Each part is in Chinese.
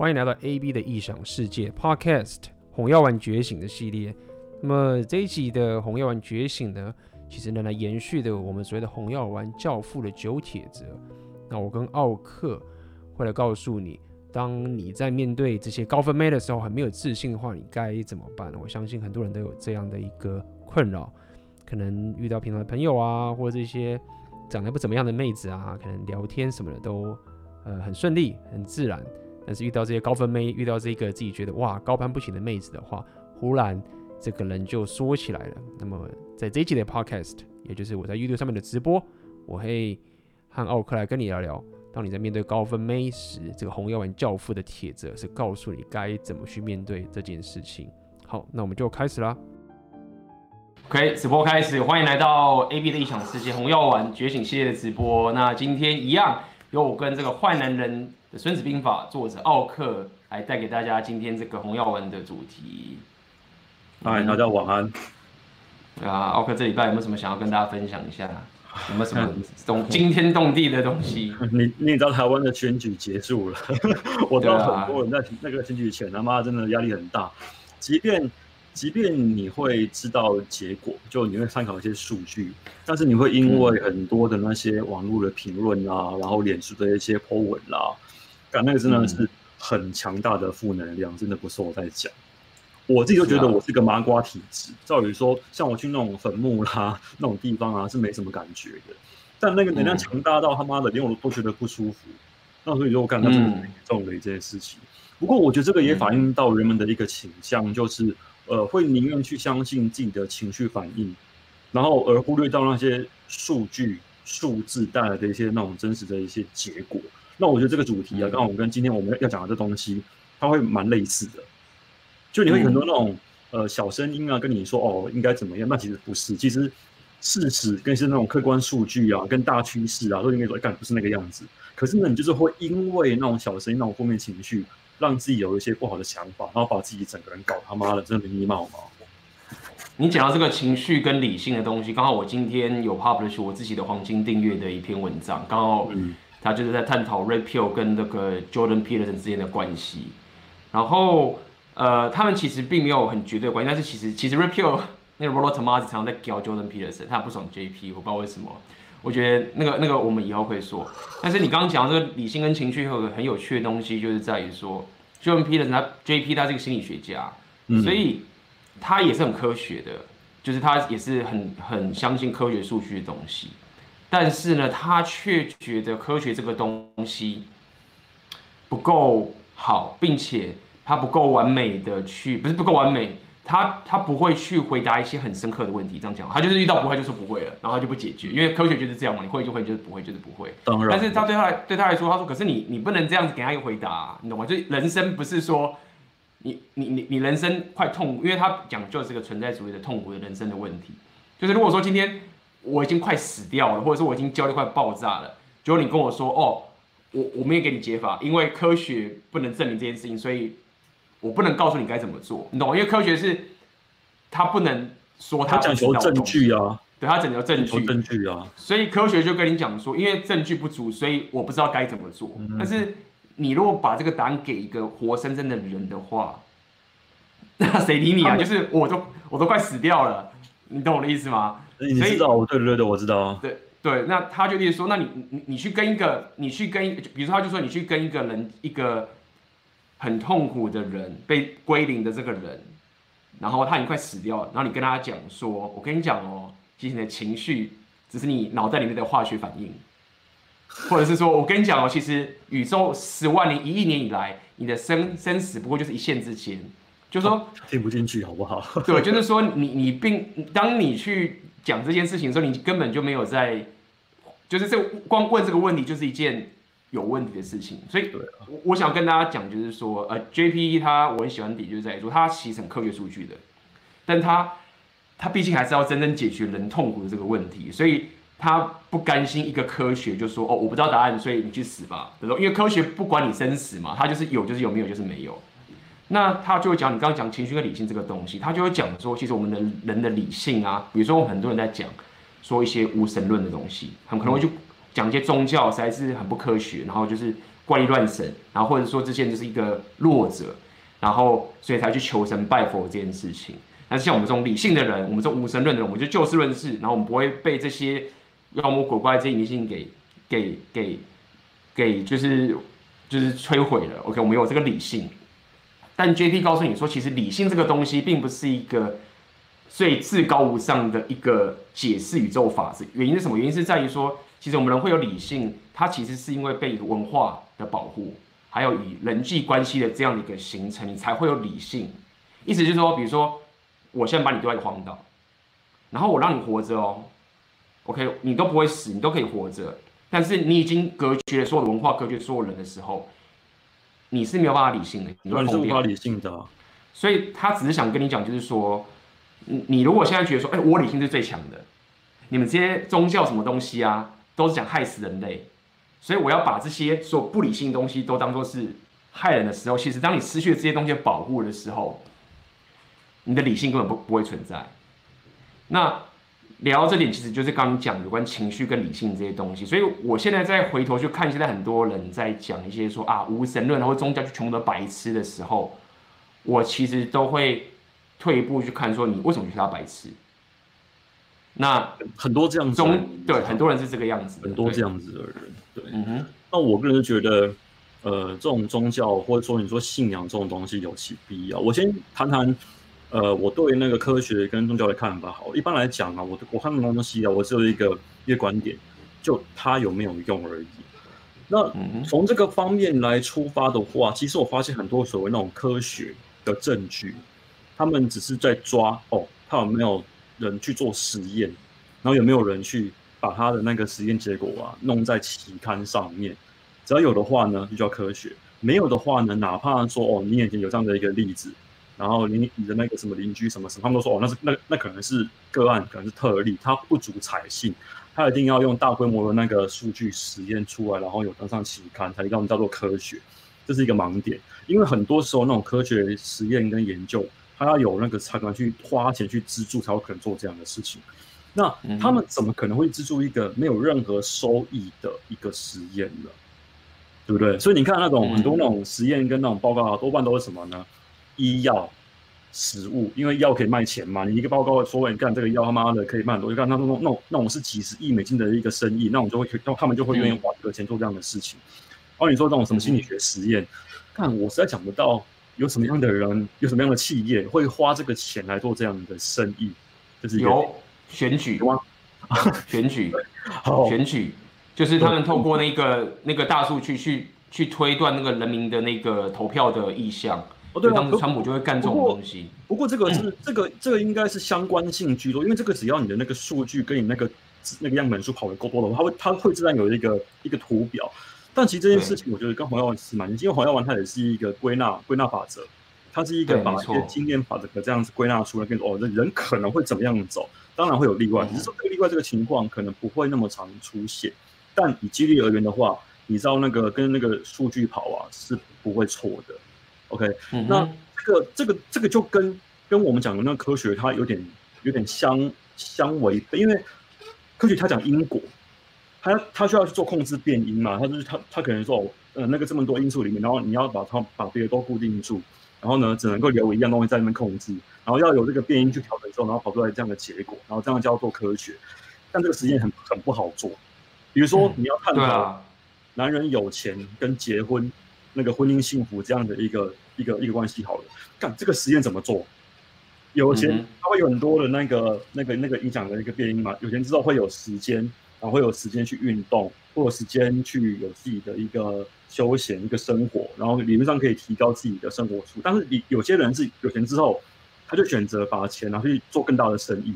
欢迎来到 AB 的异想世界 Podcast《红药丸觉醒》的系列。那么这一集的《红药丸觉醒》呢，其实呢来延续的我们所谓的红药丸教父的九铁则。那我跟奥克会来告诉你，当你在面对这些高分妹的时候，很没有自信的话，你该怎么办？我相信很多人都有这样的一个困扰，可能遇到平常的朋友啊，或者这些长得不怎么样的妹子啊，可能聊天什么的都。呃，很顺利，很自然。但是遇到这些高分妹，遇到这个自己觉得哇高攀不起的妹子的话，忽然这个人就缩起来了。那么在这一集的 Podcast，也就是我在 YouTube 上面的直播，我会和奥克来跟你聊聊，当你在面对高分妹时，这个红药丸教父的帖子是告诉你该怎么去面对这件事情。好，那我们就开始啦。OK，直播开始，欢迎来到 AB 的异想世界红药丸觉醒系列的直播。那今天一样。由我跟这个坏男人《孙子兵法》作者奥克来带给大家今天这个红药丸的主题。嗨，大家晚安。啊，奥克这礼拜有没有什么想要跟大家分享一下？有没有什么动惊天动地的东西？你你知道台湾的选举结束了，我知道很多人在那个选举前，他妈真的压力很大，即便。即便你会知道结果，就你会参考一些数据，但是你会因为很多的那些网络的评论啊，然后脸书的一些 po 文啦、啊，感那个真的是很强大的负能量，真的不是我在讲。我自己就觉得我是个麻瓜体质，照理说，像我去那种坟墓啦那种地方啊，是没什么感觉的。但那个能量强大到他妈的连我都觉得不舒服，那所以说我感到这是很严重的一件事情。不过我觉得这个也反映到人们的一个倾向，就是。呃，会宁愿去相信自己的情绪反应，然后而忽略到那些数据、数字带来的一些那种真实的一些结果。那我觉得这个主题啊，刚好我跟今天我们要讲的这东西，它会蛮类似的。就你会很多那种呃小声音啊，跟你说哦应该怎么样，那其实不是，其实事实跟是那种客观数据啊，跟大趋势啊，都应该说干不是那个样子。可是呢，你就是会因为那种小声音、那种负面情绪。让自己有一些不好的想法，然后把自己整个人搞他妈的真的迷迷茫茫。你讲到这个情绪跟理性的东西，刚好我今天有 publish 我自己的黄金订阅的一篇文章，刚好他就是在探讨 Red Pill 跟那个 Jordan Peterson 之间的关系。然后呃，他们其实并没有很绝对的关系，但是其实其实 Red Pill 那个 Rollo Tomassi 常常在搞 Jordan Peterson，他不爽 JP，我不知道为什么。我觉得那个那个我们以后会说，但是你刚刚讲这个理性跟情绪有个很有趣的东西，就是在于说，Jordan Peterson 他 JP 他是个心理学家，嗯、所以他也是很科学的，就是他也是很很相信科学数据的东西，但是呢，他却觉得科学这个东西不够好，并且他不够完美的去，不是不够完美。他他不会去回答一些很深刻的问题，这样讲，他就是遇到不会就说不会了，然后他就不解决，因为科学就是这样嘛，你会就会，就是不会就是不会。当然。但是他对他来对他来说，他说，可是你你不能这样子给他一个回答啊，你懂吗？就人生不是说你你你你人生快痛苦，因为他讲究是个存在主义的痛苦的人生的问题，就是如果说今天我已经快死掉了，或者说我已经焦虑快爆炸了，结果你跟我说哦，我我没有给你解法，因为科学不能证明这件事情，所以。我不能告诉你该怎么做，你懂？因为科学是，他不能说他讲求证据啊，对，他讲求证据，证据啊，所以科学就跟你讲说，因为证据不足，所以我不知道该怎么做。嗯、但是你如果把这个答案给一个活生生的人的话，那谁理你啊？就是我都我都快死掉了，你懂我的意思吗？你知道，对对对，我知道。对对，那他就意思说，那你你你去跟一个，你去跟，比如说他就说你去跟一个人一个。很痛苦的人，被归零的这个人，然后他已经快死掉了，然后你跟他讲说：“我跟你讲哦，其实你的情绪只是你脑袋里面的化学反应，或者是说我跟你讲哦，其实宇宙十万年、一亿年以来，你的生生死不过就是一线之间。”就是说听不进去好不好？对，就是说你你并当你去讲这件事情的时候，你根本就没有在，就是这光问这个问题就是一件。有问题的事情，所以我我想跟大家讲，就是说，呃，JPE 他我很喜欢点，就是在于说，他其实很科学数据的，但他他毕竟还是要真正解决人痛苦的这个问题，所以他不甘心一个科学就说，哦，我不知道答案，所以你去死吧。因为科学不管你生死嘛，他就是有就是有，没有就是没有。那他就会讲，你刚刚讲情绪跟理性这个东西，他就会讲说，其实我们的人的理性啊，比如说我们很多人在讲说一些无神论的东西，很可能会就。讲一些宗教实在是很不科学，然后就是怪力乱神，然后或者说这些就是一个弱者，然后所以才去求神拜佛这件事情。但是像我们这种理性的人，我们这种无神论的人，我们就就事论事，然后我们不会被这些妖魔鬼怪这些迷信给给给给就是就是摧毁了。OK，我们有这个理性。但 JP 告诉你说，其实理性这个东西并不是一个最至高无上的一个解释宇宙法则。原因是什么？原因是在于说，其实我们人会有理性，它其实是因为被文化的保护，还有以人际关系的这样的一个形成，你才会有理性。意思就是说，比如说，我现在把你丢在一个荒岛，然后我让你活着哦，OK，你都不会死，你都可以活着。但是你已经隔绝了所有的文化，隔绝所有人的时候。你是没有办法理性的，你是无法理性的，所以他只是想跟你讲，就是说，你你如果现在觉得说，哎，我理性是最强的，你们这些宗教什么东西啊，都是想害死人类，所以我要把这些所有不理性的东西都当做是害人的时候，其实当你失去了这些东西的保护的时候，你的理性根本不不会存在。那。聊到这点，其实就是刚刚讲有关情绪跟理性这些东西，所以我现在再回头去看，现在很多人在讲一些说啊无神论或宗教就全部都白痴的时候，我其实都会退一步去看，说你为什么觉得他白痴？那很多这样子中对很多人是这个样子，很多这样子的人，对，嗯哼。那我个人就觉得，呃，这种宗教或者说你说信仰这种东西有其必要。我先谈谈。呃，我对那个科学跟宗教的看法，好，一般来讲啊，我我看那种东西啊，我只有一个一个观点，就它有没有用而已。那从这个方面来出发的话，其实我发现很多所谓那种科学的证据，他们只是在抓哦，他有没有人去做实验，然后有没有人去把他的那个实验结果啊弄在期刊上面，只要有的话呢，就叫科学；没有的话呢，哪怕说哦，你眼前有这样的一个例子。然后你你的那个什么邻居什么什么，他们都说哦，那是那那可能是个案，可能是特例，它不足采信，它一定要用大规模的那个数据实验出来，然后有登上期刊，才叫我们叫做科学，这是一个盲点。因为很多时候那种科学实验跟研究，它要有那个财团去花钱去资助，才有可能做这样的事情。那他们怎么可能会资助一个没有任何收益的一个实验呢？对不对？所以你看那种很多那种实验跟那种报告啊，多半都是什么呢？医药、食物，因为药可以卖钱嘛。你一个报告说，你干这个药，他妈的可以卖很多，就干那种那种那种是几十亿美金的一个生意，那种就会，他们就会愿意花这个钱做这样的事情。然后你说这种什么心理学实验，看我实在想不到有什么样的人，有什么样的企业会花这个钱来做这样的生意，就是有选举吗？选举，好选举，就是他们透过那个那个大数据去去推断那个人民的那个投票的意向。哦，对，当时川普就会干这种东西。不过，这个是、嗯、这个这个应该是相关性居多，因为这个只要你的那个数据跟你那个那个样本数跑得够多的话，它会它会自然有一个一个图表。但其实这件事情，我觉得跟黄药丸是蛮近，因为黄药丸它也是一个归纳归纳法则，它是一个把一些经验法则这样子归纳出来，跟哦，这人可能会怎么样走，当然会有例外，只是说这个例外这个情况可能不会那么常出现。但以几率而言的话，你知道那个跟那个数据跑啊是不会错的。OK，、嗯、那这个这个这个就跟跟我们讲的那个科学，它有点有点相相违背，因为科学它讲因果，它它需要去做控制变因嘛，它就是它它可能说，呃，那个这么多因素里面，然后你要把它把别的都固定住，然后呢，只能够留一样东西在那边控制，然后要有这个变因去调整之后，然后跑出来这样的结果，然后这样叫做科学，但这个实验很很不好做，比如说你要探讨男人有钱跟结婚。那个婚姻幸福这样的一个一个一个关系好了，看这个实验怎么做？有钱他会有很多的那个那个那个影响的一个变因嘛？有钱之后会有时间，然后会有时间去运动，会有时间去有自己的一个休闲一个生活，然后理论上可以提高自己的生活数。但是你有些人是有钱之后，他就选择把钱拿去做更大的生意，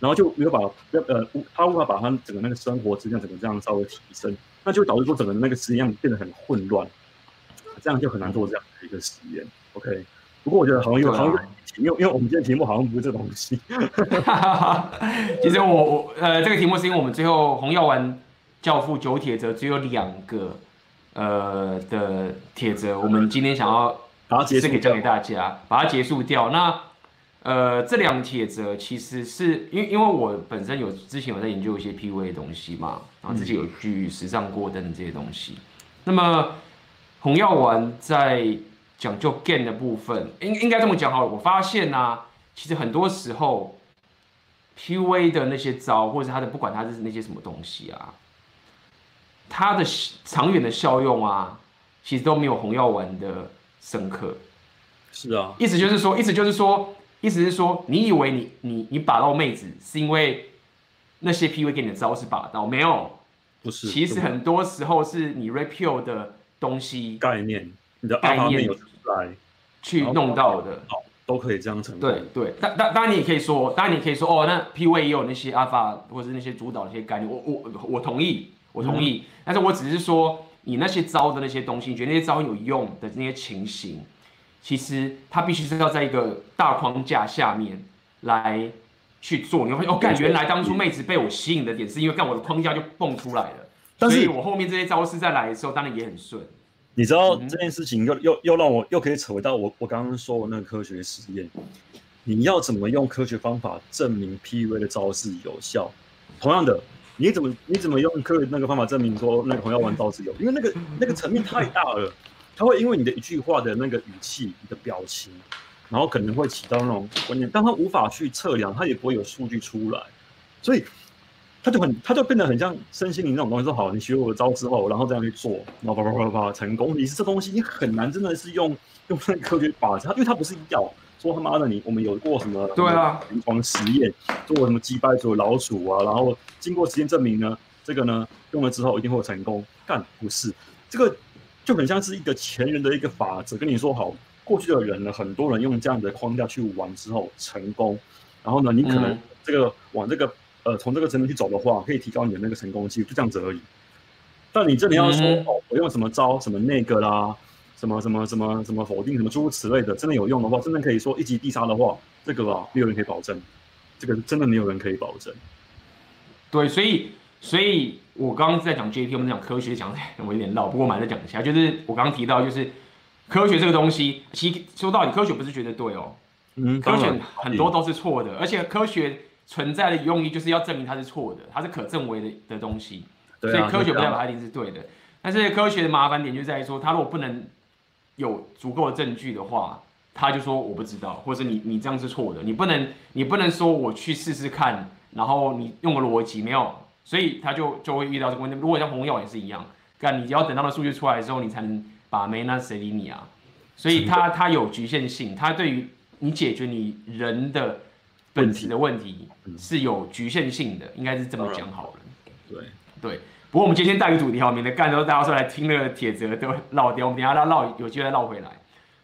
然后就没有把呃他无法把他整个那个生活质量整个这样稍微提升，那就导致说整个那个实验变得很混乱。这样就很难做这样的一个实验，OK。不过我觉得好像有，好像因为因为我们今天题目好像不是这个东西。其实我我呃这个题目是因为我们最后红药丸教父九铁则只有两个呃的铁则，我们今天想要把它结束，可以教给大家，把它结束掉。那呃这两铁则其实是因为因为我本身有之前有在研究一些 PUA 的东西嘛，然后之前有去实战过等等这些东西。那么红药丸在讲究 gain 的部分，应应该这么讲好了。我发现呢、啊，其实很多时候 PUA 的那些招，或者是他的不管他是那些什么东西啊，它的长远的效用啊，其实都没有红药丸的深刻。是啊，意思就是说，意思就是说，意思是说，你以为你你你把到妹子是因为那些 PUA 给你的招是把到，没有。不是，其实很多时候是你 repeal 的东西概念，你的概念来去弄到的，都可以这样成。对对，当当当然你也可以说，当然你可以说哦，那 PUA 也有那些 Alpha 或者是那些主导的一些概念，我我我同意，我同意。嗯、但是我只是说，你那些招的那些东西，你觉得那些招有用的那些情形，其实它必须是要在一个大框架下面来。去做，你会发现哦，干，原来当初妹子被我吸引的点，是因为干我的框架就蹦出来了。但是，所以我后面这些招式再来的时候，当然也很顺。你知道、嗯、这件事情又又又让我又可以扯回到我我刚刚说的那个科学实验。你要怎么用科学方法证明 PUA 的招式有效？同样的，你怎么你怎么用科学那个方法证明说那个红药丸招式有？因为那个 那个层面太大了，它会因为你的一句话的那个语气、你的表情。然后可能会起到那种观念，但它无法去测量，它也不会有数据出来，所以他就很，他就变得很像身心灵那种东西。说好，你学我的招之后，然后这样去做，然后啪啪啪啪成功。你是这东西，你很难真的是用 用那科学把它，因为它不是药。说他妈的你，我们有过什么？对啊，临床实验做过什么击败所有老鼠啊，然后经过实验证明呢，这个呢用了之后一定会成功。干不是，这个就很像是一个前人的一个法则，跟你说好。过去的人呢，很多人用这样的框架去玩之后成功，然后呢，你可能这个往这个呃从这个层面去走的话，可以提高你的那个成功机率，就这样子而已。但你真的要说哦，我用什么招什么那个啦，什么什么什么什么否定什么诸如此类的，真的有用的话，真的可以说一击必杀的话，这个啊没有人可以保证，这个真的没有人可以保证。对，所以所以我刚刚在讲 JP，我们讲科学讲的 我有点绕，不过我们还在讲一下，就是我刚刚提到就是。科学这个东西，其实说到底，科学不是绝对对哦。嗯，科学很多都是错的，而且科学存在的用意就是要证明它是错的，它是可证伪的的东西。所以科学不代表它一定是对的。但是科学的麻烦点就在于说，它如果不能有足够的证据的话，他就说我不知道，或者你你这样是错的，你不能你不能说我去试试看，然后你用个逻辑没有，所以他就就会遇到这个问题。如果像红药也是一样，干你要等到的数据出来的时候，你才能。把没那谁理你啊？所以它它有局限性，它对于你解决你人的本质的问题是有局限性的，应该是这么讲好了。对对，不过我们今天带个主题好，免得干的时候大家说来听那个帖子都绕掉，我们等下再绕有机会再绕回来。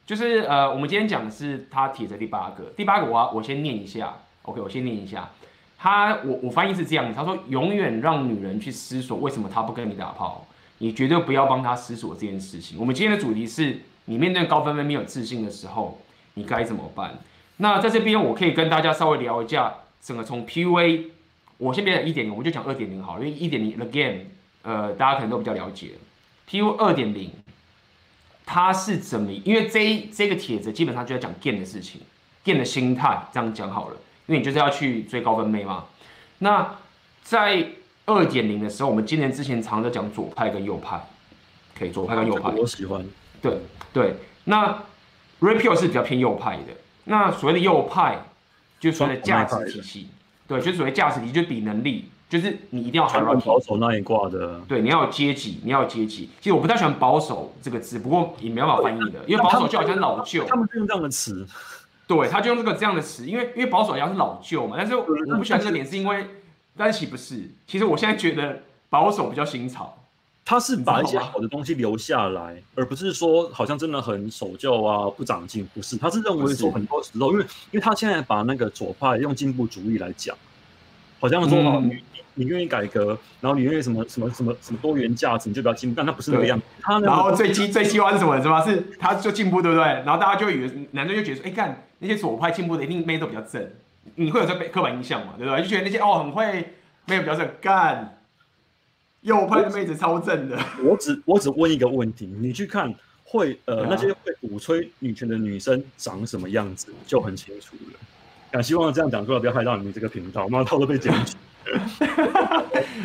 就是呃，我们今天讲的是他帖子第八个，第八个我要我先念一下，OK，我先念一下。他我我翻译是这样子，他说永远让女人去思索为什么他不跟你打炮。你绝对不要帮他思索这件事情。我们今天的主题是你面对高分分没有自信的时候，你该怎么办？那在这边我可以跟大家稍微聊一下整个从 PUA，我先别讲一点零，我就讲二点零好了，因为一点零 game，呃，大家可能都比较了解。PUA 二点零，它是怎么？因为这这个帖子基本上就在讲 gain 的事情，gain 的心态，这样讲好了，因为你就是要去追高分妹嘛。那在二点零的时候，我们今年之前常常在讲左派跟右派，可以左派跟右派。我喜欢。对对，那 Rapio 是比较偏右派的。那所谓的右派，就所谓的价值体系。对，就所谓价值体系，就比能力，就是你一定要很保守那一挂的。对，你要有阶级，你要有阶级。其实我不太喜欢保守这个字，不过也没办法翻译的，因为保守就好像老旧。他们就用这样的词。对，他就用这个这样的词，因为因为保守好像是老旧嘛。但是我不喜欢这个点，是因为。但其实不是，其实我现在觉得保守比较新潮，他是把一些好的东西留下来，而不是说好像真的很守旧啊、不长进。不是，他是认为说很多时候，因为因为他现在把那个左派用进步主义来讲，好像说哦，你你愿意改革，然后你愿意什么什么什么什么多元价值，你就比较进步，但他不是那个样子。他然后最基最希望是什么？是吧？是他就进步，对不对？然后大家就以为男生就觉得说，哎，看那些左派进步的一定妹都比较正。你会有这刻板印象嘛？对不对？就觉得那些哦很会，妹子比较正干，右派的妹子超正的。我只我只问一个问题，你去看会呃、啊、那些会鼓吹女权的女生长什么样子就很清楚了。啊，希望这样讲出来不要害到你们这个频道，妈的都被剪辑。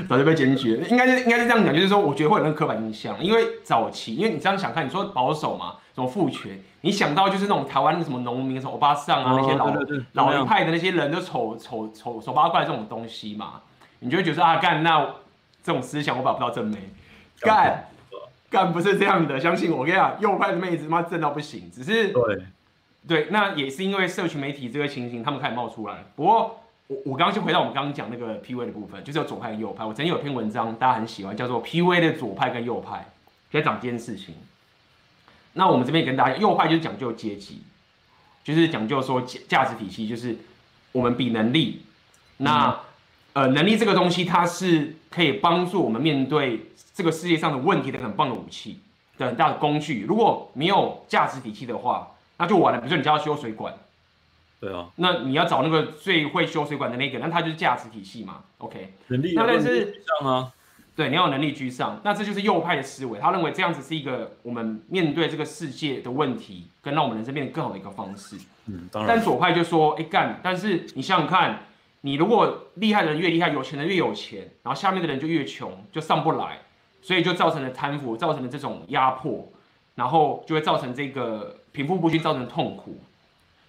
早就被检举了。应该是应该是这样讲，就是说，我觉得会有那个刻板印象，因为早期，因为你这样想看，你说保守嘛，什么父权，你想到就是那种台湾的什么农民、什么欧巴桑啊，那些老、老一派的那些人都丑丑丑丑八怪这种东西嘛，你就会觉得啊，干那这种思想我把不到正妹，干干不是这样的，相信我，我跟你讲，右派的妹子妈正到不行，只是对对，那也是因为社群媒体这个情形，他们开始冒出来，不过。我我刚刚就回到我们刚刚讲那个 PUA 的部分，就是有左派跟右派。我曾经有篇文章，大家很喜欢，叫做 PUA 的左派跟右派在讲这件事情。那我们这边也跟大家，右派就是讲究阶级，就是讲究说价价值体系，就是我们比能力。那、嗯、呃，能力这个东西，它是可以帮助我们面对这个世界上的问题的很棒的武器的很大的工具。如果没有价值体系的话，那就完了。比如说你家要修水管。对啊，那你要找那个最会修水管的那个，那他就是价值体系嘛，OK？能力，那但是这样啊，对，你要有能力居上，那这就是右派的思维，他认为这样子是一个我们面对这个世界的问题，跟让我们人生变得更好的一个方式。嗯，当然。但左派就说，哎干，但是你想想看，你如果厉害的人越厉害，有钱的越有钱，然后下面的人就越穷，就上不来，所以就造成了贪腐，造成了这种压迫，然后就会造成这个贫富不均，造成痛苦，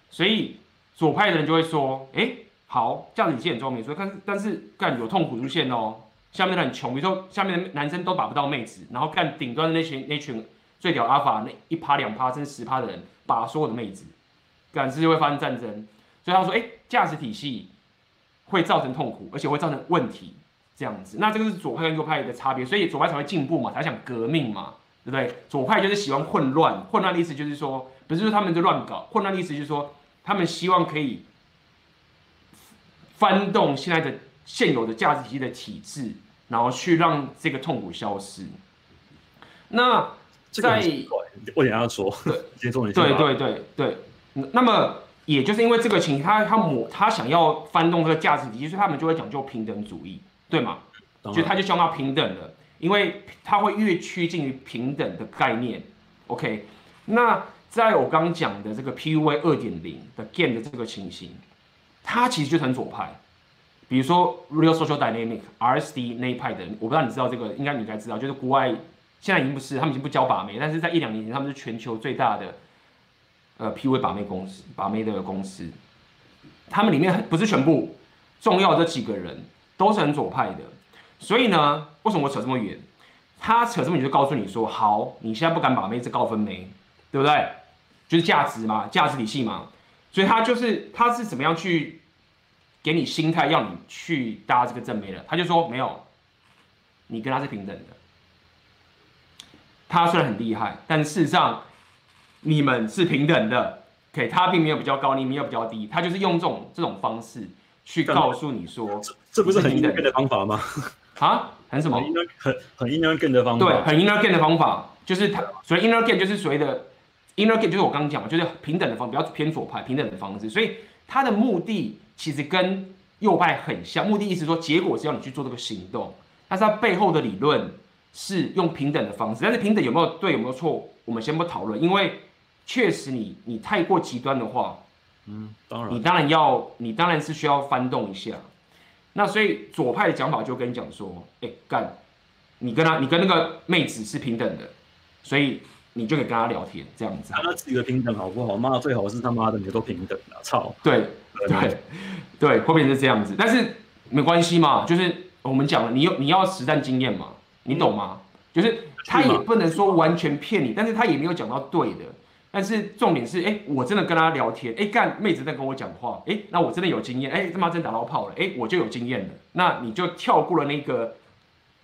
所以。左派的人就会说：“哎，好，这样子你很聪明，说，但是但是干有痛苦出现哦。下面的人很穷，比如说下面的男生都把不到妹子，然后干顶端的那群那群最屌阿法那一趴两趴甚至十趴的人把所有的妹子，干是就会发生战争。所以他说：哎，价值体系会造成痛苦，而且会造成问题，这样子。那这个是左派跟右派的差别，所以左派才会进步嘛，才想革命嘛，对不对？左派就是喜欢混乱，混乱的意思就是说，不是说他们就乱搞，混乱的意思就是说。”他们希望可以翻动现在的现有的价值体系的体制，然后去让这个痛苦消失。那在我也要说，对，对对对对。那么也就是因为这个情，他他抹他想要翻动这个价值体系，所以他们就会讲究平等主义，对吗？所以他就希望要平等了，因为他会越趋近于平等的概念。OK，那。在我刚讲的这个 PUA 二点零的 game 的这个情形，它其实就很左派。比如说 Real Social Dynamic RSD 那一派的人，我不知道你知道这个，应该你应该知道，就是国外现在已经不是，他们已经不教把妹，但是在一两年前，他们是全球最大的呃，P V 把妹公司，把妹的公司。他们里面不是全部重要这几个人都是很左派的，所以呢，为什么我扯这么远？他扯这么远就告诉你说，好，你现在不敢把妹，这高分妹，对不对？就是价值嘛，价值体系嘛，所以他就是他是怎么样去给你心态，要你去搭这个正妹的？他就说没有，你跟他是平等的。他虽然很厉害，但事实上你们是平等的。OK，他并没有比较高，你没有比较低，他就是用这种这种方式去告诉你说，这不是很 inner game 的方法吗？啊，很什么？很很 inner Gain 的方法。对，很 inner Gain 的方法，就是他所以 inner Gain 就是所谓的。Inner Gain，就是我刚刚讲的，就是平等的方，比较偏左派，平等的方式。所以他的目的其实跟右派很像，目的意思说结果是要你去做这个行动，但是他背后的理论是用平等的方式。但是平等有没有对，有没有错，我们先不讨论，因为确实你你太过极端的话，嗯，当然，你当然要，你当然是需要翻动一下。那所以左派的讲法就跟你讲说，哎干，你跟他，你跟那个妹子是平等的，所以。你就可以跟他聊天，这样子。他自己的平等好不好？妈，最好是他妈的，你都平等了，操！对对对，后面是这样子。但是没关系嘛，就是我们讲了，你有你要实战经验嘛，你懂吗？嗯、就是他也不能说完全骗你，但是他也没有讲到对的。但是重点是，哎、欸，我真的跟他聊天，哎、欸，干妹子在跟我讲话，哎、欸，那我真的有经验，哎、欸，他妈真打到炮了，哎、欸，我就有经验了。那你就跳过了那个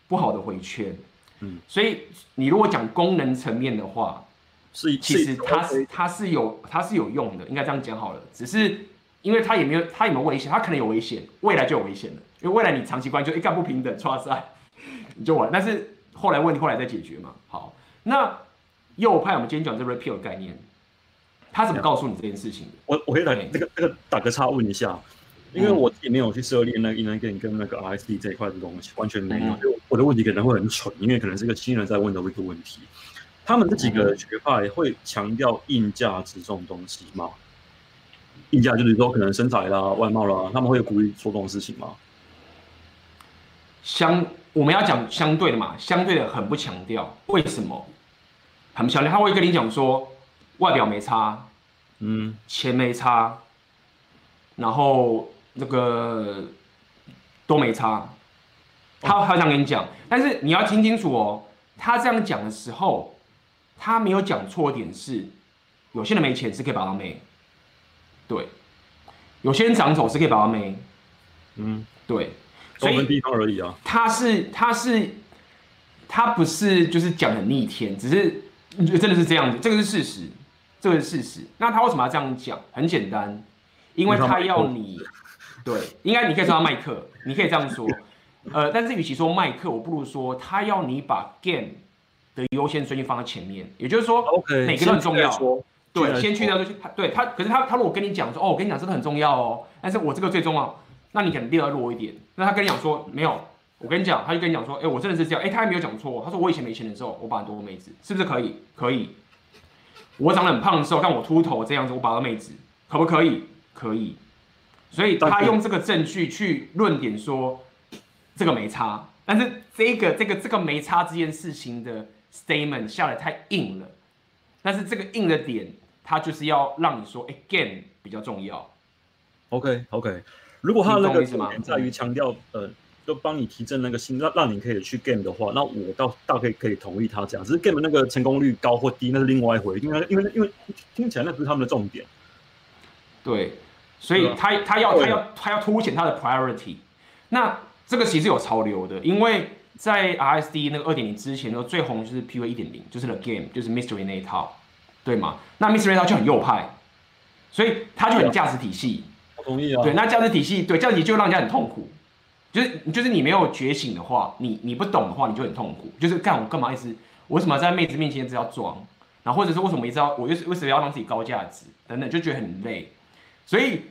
不好的回圈。嗯，所以你如果讲功能层面的话，是其实它是它是有它是有用的，应该这样讲好了。只是因为它也没有它有没有危险，它可能有危险，未来就有危险了。因为未来你长期关系就一干不平等，哇塞，你就完。但是后来问题后来再解决嘛。好，那右派我们今天讲这 repeal 的概念，他怎么告诉你这件事情的？我我可以来那个那个打个叉问一下。因为我自己没有去涉猎那个 inner game 跟那个 RSD 这一块的东西，完全没有。就我的问题可能会很蠢，因为可能是个新人在问的一个问题。他们这几个学派会强调硬价值这种东西吗？硬价就是说可能身材啦、外貌啦，他们会鼓励做这种事情吗？相我们要讲相对的嘛，相对的很不强调，为什么？很不强调，他会跟你讲说，外表没差，嗯，钱没差，然后那个都没差，他他这样跟你讲，但是你要听清楚哦，他这样讲的时候，他没有讲错点是，有些人没钱是可以把到妹，对，有些人长丑是可以把到妹，嗯，对。所以地方而已啊，他是他是他不是就是讲很逆天，只是真的是这样子，这个是事实，这个是事实。那他为什么要这样讲？很简单，因为他要你对，应该你可以说他麦克，你可以这样说，呃，但是与其说麦克，我不如说他要你把 game 的优先顺序放在前面，也就是说每个都很重要，对，先去掉就对他，可是他他如果跟你讲说，哦，我跟你讲这个很重要哦，但是我这个最重要。那你可能第二弱一点。那他跟你讲说没有，我跟你讲，他就跟你讲说，哎、欸，我真的是这样。哎、欸，他还没有讲错。他说我以前没钱的时候，我把很多妹子，是不是可以？可以。我长得很胖的时候，看我秃头这样子，我把到妹子，可不可以？可以。所以他用这个证据去论点说这个没差，但是这个这个这个没差这件事情的 statement 下来太硬了。但是这个硬的点，他就是要让你说，哎、欸、，game 比较重要。OK OK。如果他的那个点在于强调，呃，就帮你提振那个心，让让你可以去 game 的话，那我倒倒可以可以同意他这样。只是 game 那个成功率高或低，那是另外一回，因为因为因为听起来那不是他们的重点。对，所以他他要他要他要凸显他的 priority。那这个其实有潮流的，因为在 RSD 那个二点零之前呢，最红就是 PUA 一点零，就是 The Game，就是 Mystery 那一套，对吗？那 Mystery 那一套就很右派，所以他就很价值体系。同意啊，对，那价值体系，对价值体系就让人家很痛苦，就是就是你没有觉醒的话，你你不懂的话，你就很痛苦，就是干我干嘛一直，我为什么在妹子面前一直要装，然后或者是为什么一直要，我就是为什么要让自己高价值等等，就觉得很累，所以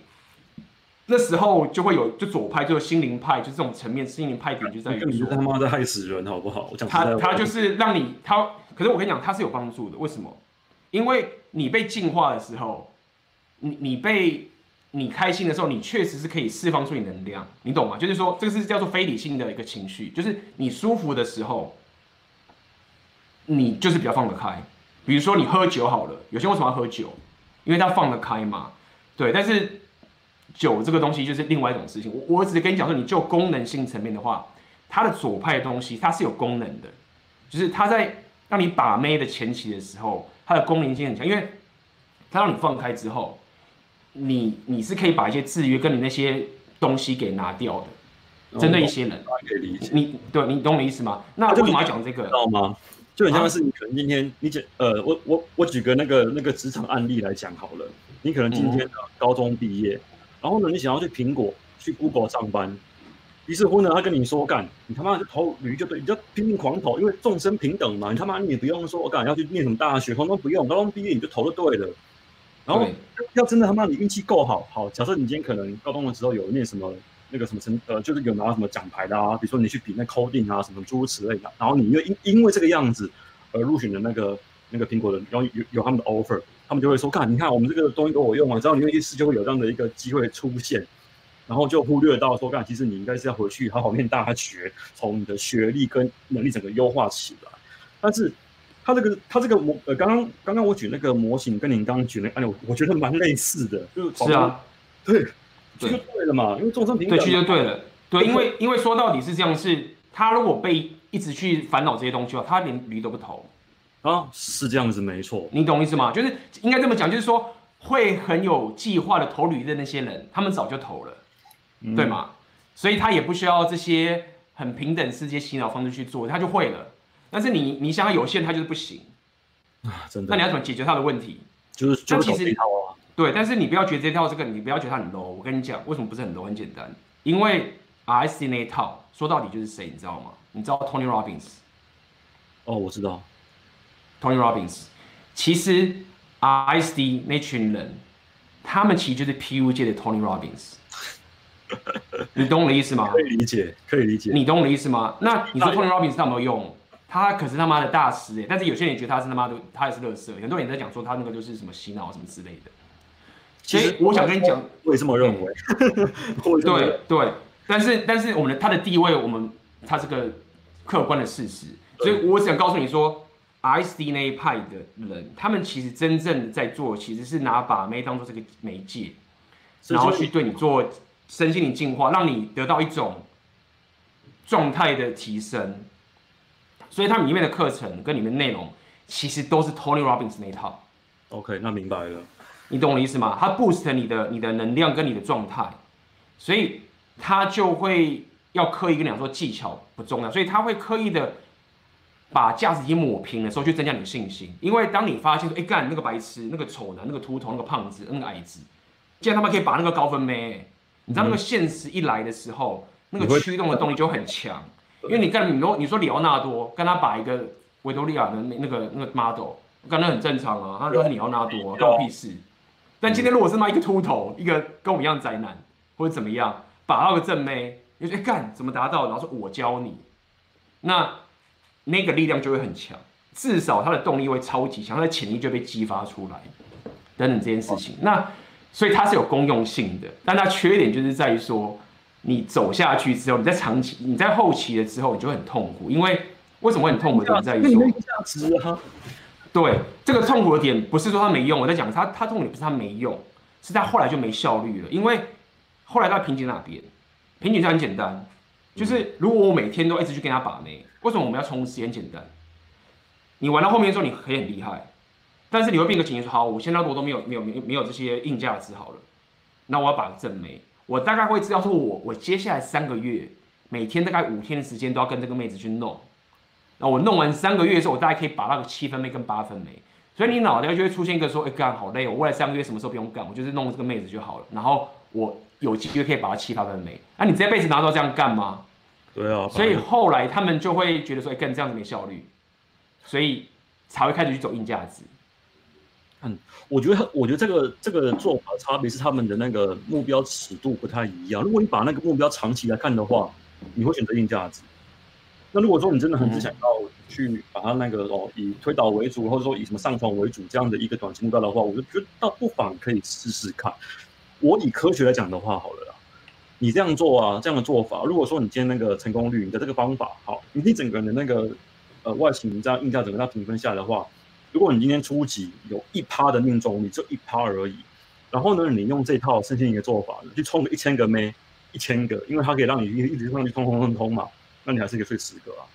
那时候就会有就左派，就心灵派，就这种层面心灵派点就在于说，你他妈在害死人好不好？我讲他他就是让你他，可是我跟你讲，他是有帮助的，为什么？因为你被净化的时候，你你被。你开心的时候，你确实是可以释放出你能量，你懂吗？就是说，这个是叫做非理性的一个情绪，就是你舒服的时候，你就是比较放得开。比如说你喝酒好了，有些人为什么要喝酒？因为他放得开嘛，对。但是酒这个东西就是另外一种事情。我我只是跟你讲说，你就功能性层面的话，它的左派的东西它是有功能的，就是它在让你把妹的前期的时候，它的功能性很强，因为它让你放开之后。你你是可以把一些制约跟你那些东西给拿掉的，针对一些人，可以理解。你对你懂我的意思吗？那为什么要讲这个？知道吗？就很像是你可能今天你讲呃，我我我举个那个那个职场案例来讲好了。你可能今天高中毕业，然后呢，你想要去苹果去 Google 上班，于是乎呢，他跟你说干，你他妈就投驴就对，你就拼命狂投，因为众生平等嘛。你他妈你也不用说我干要去念什么大学，通通不用，高中毕业你就投就对了。然后要真的他妈你运气够好，好，假设你今天可能高中的时候有念什么那个什么成呃，就是有拿什么奖牌的啊，比如说你去比那 coding 啊什么诸如此类的，然后你又因因为这个样子而入选的那个那个苹果的，然后有有他们的 offer，他们就会说，看你看我们这个东西都我用啊，只要你愿意试，就会有这样的一个机会出现，然后就忽略到说，看其实你应该是要回去好好念大学，从你的学历跟能力整个优化起来，但是。他这个，他这个模，呃，刚刚刚刚我举那个模型，跟您刚刚举那个案例，我觉得蛮类似的，就是啊，对，对，就对了嘛，因为众生平等，对，就对了，对，因为因为说到底是这样，是他如果被一直去烦恼这些东西的话，他连驴都不投。啊，是这样子，没错，你懂意思吗？就是应该这么讲，就是说会很有计划的投驴的那些人，他们早就投了，嗯、对吗？所以他也不需要这些很平等世界洗脑方式去做，他就会了。但是你你想要有限，它就是不行啊，真的。那你要怎么解决他的问题？就是就其实对，但是你不要觉得这套这个，你不要觉得它很 low。我跟你讲，为什么不是很 low？很简单，因为 RSD 那一套说到底就是谁，你知道吗？你知道 Tony Robbins？哦，我知道 Tony Robbins。其实 RSD 那群人，他们其实就是 PU 界的 Tony Robbins。你懂我的意思吗？可以理解，可以理解。你懂我的意思吗？那你说 Tony Robbins 他有没有用？他可是他妈的大师哎！但是有些人觉得他是他妈的，他也是乐色。很多人在讲说他那个就是什么洗脑什么之类的。其实我想跟你讲，我也这么认为。对对，但是但是我们的他的地位，我们他是个客观的事实。所以我想告诉你说，I S D 那一派的人，他们其实真正在做，其实是拿把妹当做这个媒介，然后去对你做身心灵净化，让你得到一种状态的提升。所以他们里面的课程跟里面内容，其实都是 Tony Robbins 那一套。OK，那明白了。你懂我的意思吗？他 boost 你的你的能量跟你的状态，所以他就会要刻意跟你讲说技巧不重要，所以他会刻意的把价值已经抹平的时候去增加你的信心。因为当你发现说，哎干那个白痴、那个丑男、那个秃头、那个胖子、那个矮子，既然他们可以把那个高分妹，你知道那个现实一来的时候，嗯、那个驱动的动力就很强。因为你跟你说你说里奥纳多跟他把一个维多利亚的那那个那个 model，刚才很正常啊，他说是里奥纳多，关我屁事。但今天如果是卖一个秃头，一个跟我们一样宅男，或者怎么样，把到个正妹，你说哎干怎么达到？然后说我教你，那那个力量就会很强，至少他的动力会超级强，他的潜力就被激发出来，等等这件事情。那所以它是有公用性的，但它缺点就是在于说，你走下去之后，你在长期、你在后期的时候，你就很痛苦，因为为什么会很痛苦？点在于说价值啊。对，这个痛苦的点不是说他没用，我在讲他他痛苦不是他没用，是他后来就没效率了。因为后来他瓶颈哪边？瓶颈就很简单，就是如果我每天都一直去跟他把妹，为什么我们要冲时间？简单，你玩到后面的时候你可以很厉害，但是你会变个情绪说：好，我现在我都没有没有没没有这些硬价值好了，那我要把正妹，我大概会知道说我我接下来三个月每天大概五天的时间都要跟这个妹子去弄。那我弄完三个月的时候，我大概可以把那个七分妹跟八分妹，所以你脑袋就会出现一个说，哎干好累，我未来三个月什么时候不用干，我就是弄这个妹子就好了。然后我有机会可以把它七八分妹。那、啊、你这辈子拿到这样干吗？对啊。所以后来他们就会觉得说，哎干这样子没效率，所以才会开始去走硬价值。嗯，我觉得我觉得这个这个做法差别是他们的那个目标尺度不太一样。如果你把那个目标长期来看的话，你会选择硬价值。那如果说你真的很只想要去把它那个哦以推导为主，或者说以什么上传为主这样的一个短期目标的话，我就觉得倒不妨可以试试看。我以科学来讲的话，好了啦，你这样做啊，这样的做法，如果说你今天那个成功率，你的这个方法好，你你整个人的那个呃外形这样硬价整个它评分下来的话，如果你今天初级有一趴的命中率，就一趴而已，然后呢，你用这套身心灵的做法去冲个一千个妹，一千个，因为它可以让你一一直上去通通通通嘛。那你还是可以睡十个啊？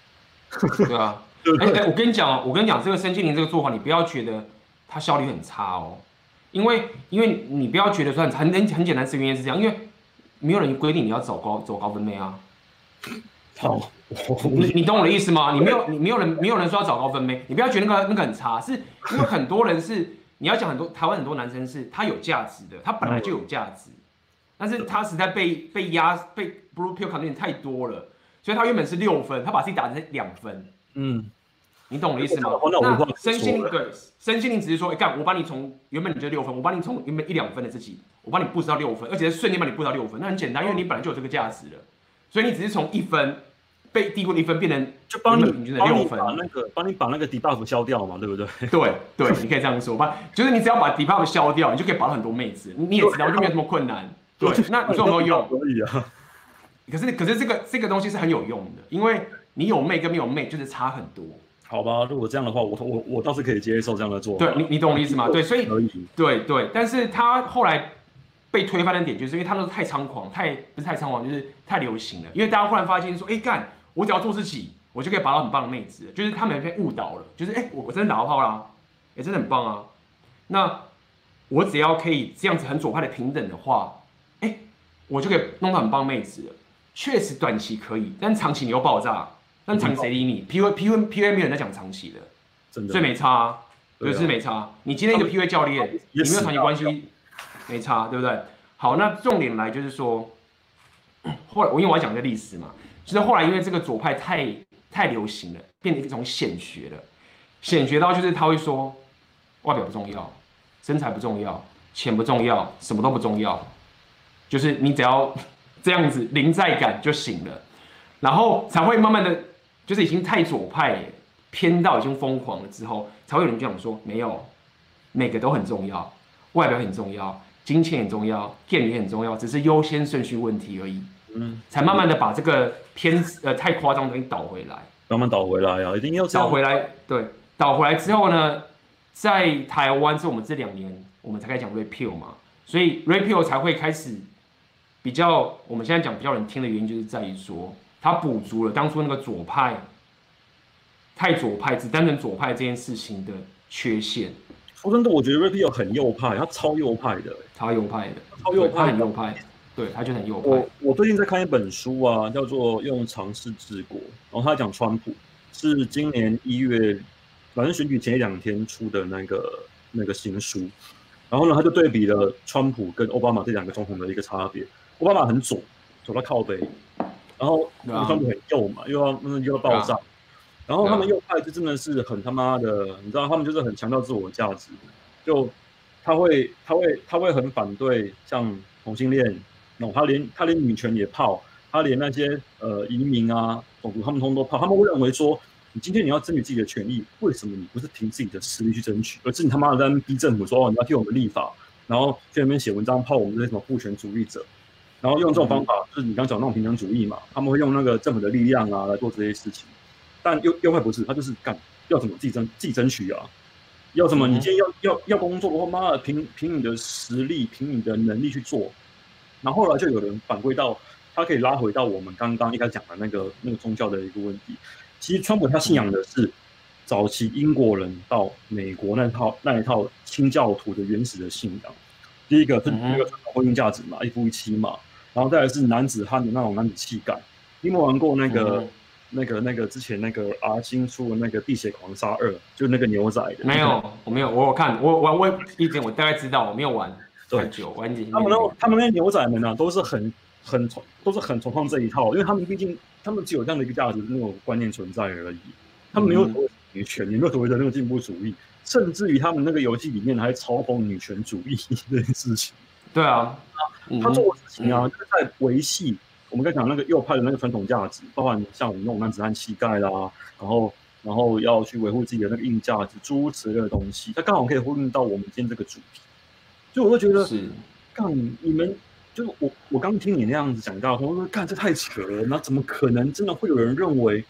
对啊，哎哎，我跟你讲，我跟你讲，这个身心灵这个做法，你不要觉得它效率很差哦，因为因为你不要觉得说很很很简单，是原因是这样，因为没有人规定你要走高走高分妹啊。好，你你懂我的意思吗？你没有你没有人没有人说要找高分妹，你不要觉得那个那个很差，是因为很多人是你要讲很多台湾很多男生是他有价值的，他本来就有价值，但是他实在被被压被 blue pill 考的太多了。所以他原本是六分，他把自己打成两分。嗯，你懂我的意思吗？那身心灵对，身心灵只是说，哎干，我把你从原本你就六分，我把你从原本一两分的自己，我把你 boost 到六分，而且是瞬间把你 boost 到六分，那很简单，因为你本来就有这个价值了。所以你只是从一分被低估的一分变成就帮你平均的六分，把那个帮你把那个 debuff 消掉嘛，对不对？对对，你可以这样说，吧就是你只要把 debuff 消掉，你就可以保很多妹子，你也知道就没有这么困难。对，那你说有没有用？可以啊。可是，可是这个这个东西是很有用的，因为你有妹跟没有妹就是差很多。好吧，如果这样的话，我我我倒是可以接受这样的做法。对，你你懂我的意思吗？对，所以。对对，但是他后来被推翻的点，就是因为他都是太猖狂，太不是太猖狂，就是太流行了。因为大家忽然发现说，哎干，我只要做自己，我就可以拔到很棒的妹子。就是他们被误导了，就是哎，我我真的打到炮啦，也真的很棒啊。那我只要可以这样子很左派的平等的话，哎，我就可以弄到很棒妹子了。确实短期可以，但长期你又爆炸，但长期谁理你？P V P V P V 没有人在讲长期的，真的，所以没差，啊，对，是没差。你今天一个 P V 教练，你没有长期关系，没差，对不对？好，那重点来就是说，后来我因为我要讲一个历史嘛，就是后来因为这个左派太太流行了，变成一种显学了，显学到就是他会说，外表不重要，身材不重要，钱不重要，什么都不重要，就是你只要。这样子临在感就行了，然后才会慢慢的，就是已经太左派偏到已经疯狂了之后，才会有人这样说：没有，每个都很重要，外表很重要，金钱很重要，电影也很重要，只是优先顺序问题而已。嗯，才慢慢的把这个偏呃太夸张的东西倒回来，慢慢倒回来啊，一定要倒回来，对，倒回来之后呢，在台湾是我们这两年我们才开始讲 Repeal 嘛，所以 Repeal 才会开始比较我们现在讲比较人听的原因，就是在于说它补足了当初那个左派太左派只单纯左派这件事情的缺陷。说真的，我觉得 Repeal 很右派，他超右派的，超右派的，超右派，很右派。对，他就很右派。我我最近在看一本书啊，叫做《用尝试治国》，然后他讲川普是今年一月，反正选举前一两天出的那个那个新书。然后呢，他就对比了川普跟奥巴马这两个总统的一个差别。奥巴马很左，走到靠北，然后川普很右嘛，又要又要爆炸。然后他们右派就真的是很他妈的，你知道，他们就是很强调自我价值，就他会他会他会很反对像同性恋。No, 他连他连女权也泡，他连那些呃移民啊种族他们通通都泡。他们会认为说，你今天你要争取自己的权益，为什么你不是凭自己的实力去争取，而是你他妈的在逼政府说哦，你要替我们立法，然后去那边写文章泡我们这些什么父权主义者，然后用这种方法，嗯、就是你刚讲那种平等主义嘛，他们会用那个政府的力量啊来做这些事情。但又又会不是，他就是干要怎么自己争自己争取啊，要什么你今天要、嗯、要要工作的话，妈的凭凭你的实力，凭你的能力去做。然后后来就有人反馈到，他可以拉回到我们刚刚一开始讲的那个那个宗教的一个问题。其实川普他信仰的是早期英国人到美国那套那一套清教徒的原始的信仰。第一个是那个传统婚姻价值嘛，一夫一妻嘛，然后再来是男子汉的那种男子气概。你有没有玩过那个那个那个之前那个 R 星出的那个《地血狂杀二》，就那个牛仔的？没有，我没有，我有看，我我我一点我大概知道，我没有玩。对，他们那他们那些牛仔们呢、啊，都是很很崇，都是很崇尚这一套，因为他们毕竟他们只有这样的一个价值那种观念存在而已，他们没有所谓的女权，也没有所谓的那个进步主义，甚至于他们那个游戏里面还嘲讽女权主义 这件事情。对啊，他做的事情啊，就是在维系我们刚才讲那个右派的那个传统价值，包含像我们那种男子汉气概啦，然后然后要去维护自己的那个硬价值，诸如此类的东西，它刚好可以呼应到我们今天这个主题。所以我会觉得，干你，你们就是我，我刚听你那样子讲到，我说干这太扯了，那怎么可能真的会有人认为，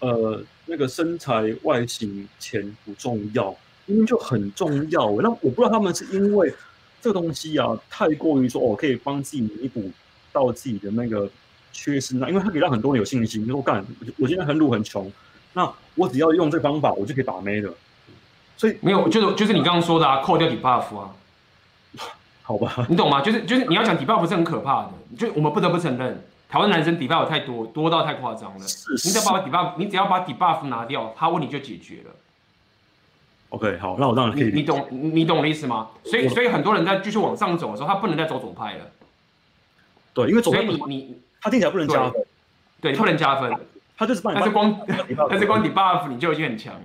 呃，那个身材外形钱不重要，明明就很重要。那我不知道他们是因为这个东西啊，太过于说哦，可以帮自己弥补到自己的那个缺失，那因为他可以让很多人有信心，就说干，我现在很鲁很穷，那我只要用这方法，我就可以把妹了。所以没有，就是就是你刚刚说的啊，扣掉 debuff 啊。好吧，你懂吗？就是就是你要讲 debuff 是很可怕的，就我们不得不承认，台湾男生 debuff 太多，多到太夸张了。是，是，你只要把 debuff，你只要把 debuff 拿掉，他问题就解决了。OK，好，那我当然可以。你懂你懂我的意思吗？所以所以很多人在继续往上走的时候，他不能再走左派了。对，因为左派你你他听起来不能加分，对，对，不能加分，他就是帮你，但是光但是光 debuff 你就已经很强了。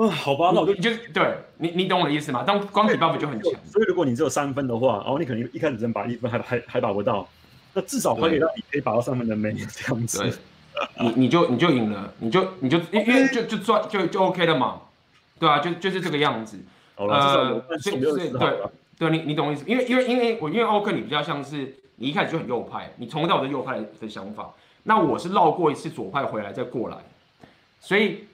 嗯，好吧，那我就你就对你，你懂我的意思吗？当光体 buff 就很强，所以如果你只有三分的话，然后你可能一开始只能把一分还还还把不到，那至少可以让你可以把到三分的妹这样子，你你就你就赢了，你就你就因为就就赚就就 OK 了嘛，对啊，就就是这个样子。呃，所以所以对对，你你懂我意思？因为因为因为我因为奥克你比较像是你一开始就很右派，你从到我的右派的想法，那我是绕过一次左派回来再过来，所以。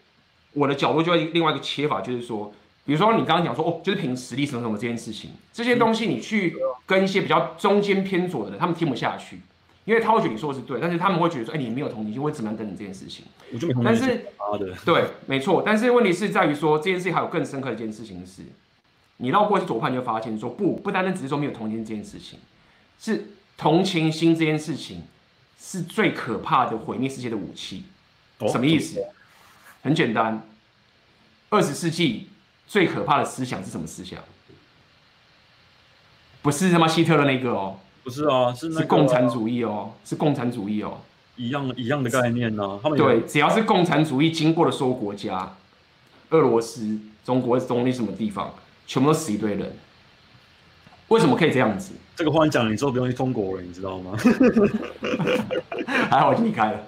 我的角度就会另外一个切法，就是说，比如说你刚刚讲说哦，就是凭实力什么什么这件事情，这些东西你去跟一些比较中间偏左的人，他们听不下去，因为他会觉得你说的是对，但是他们会觉得说，哎，你没有同情心，会怎么样等你这件事情。我就没同情心。但是，对，没错。但是问题是在于说，这件事情还有更深刻的一件事情是，你绕过去左派，你就发现说，不，不单单只是说没有同情心这件事情，是同情心这件事情是最可怕的毁灭世界的武器。什么意思？很简单，二十世纪最可怕的思想是什么思想？不是他妈希特勒那个哦，不是啊，是那共产主义哦，是共产主义哦，一样一样的概念呢，啊。他们对，只要是共产主义经过的所有国家，俄罗斯、中国、中立什么地方，全部都死一堆人。为什么可以这样子？这个话你讲了，你之后不用去中国了，你知道吗？还好我离开了，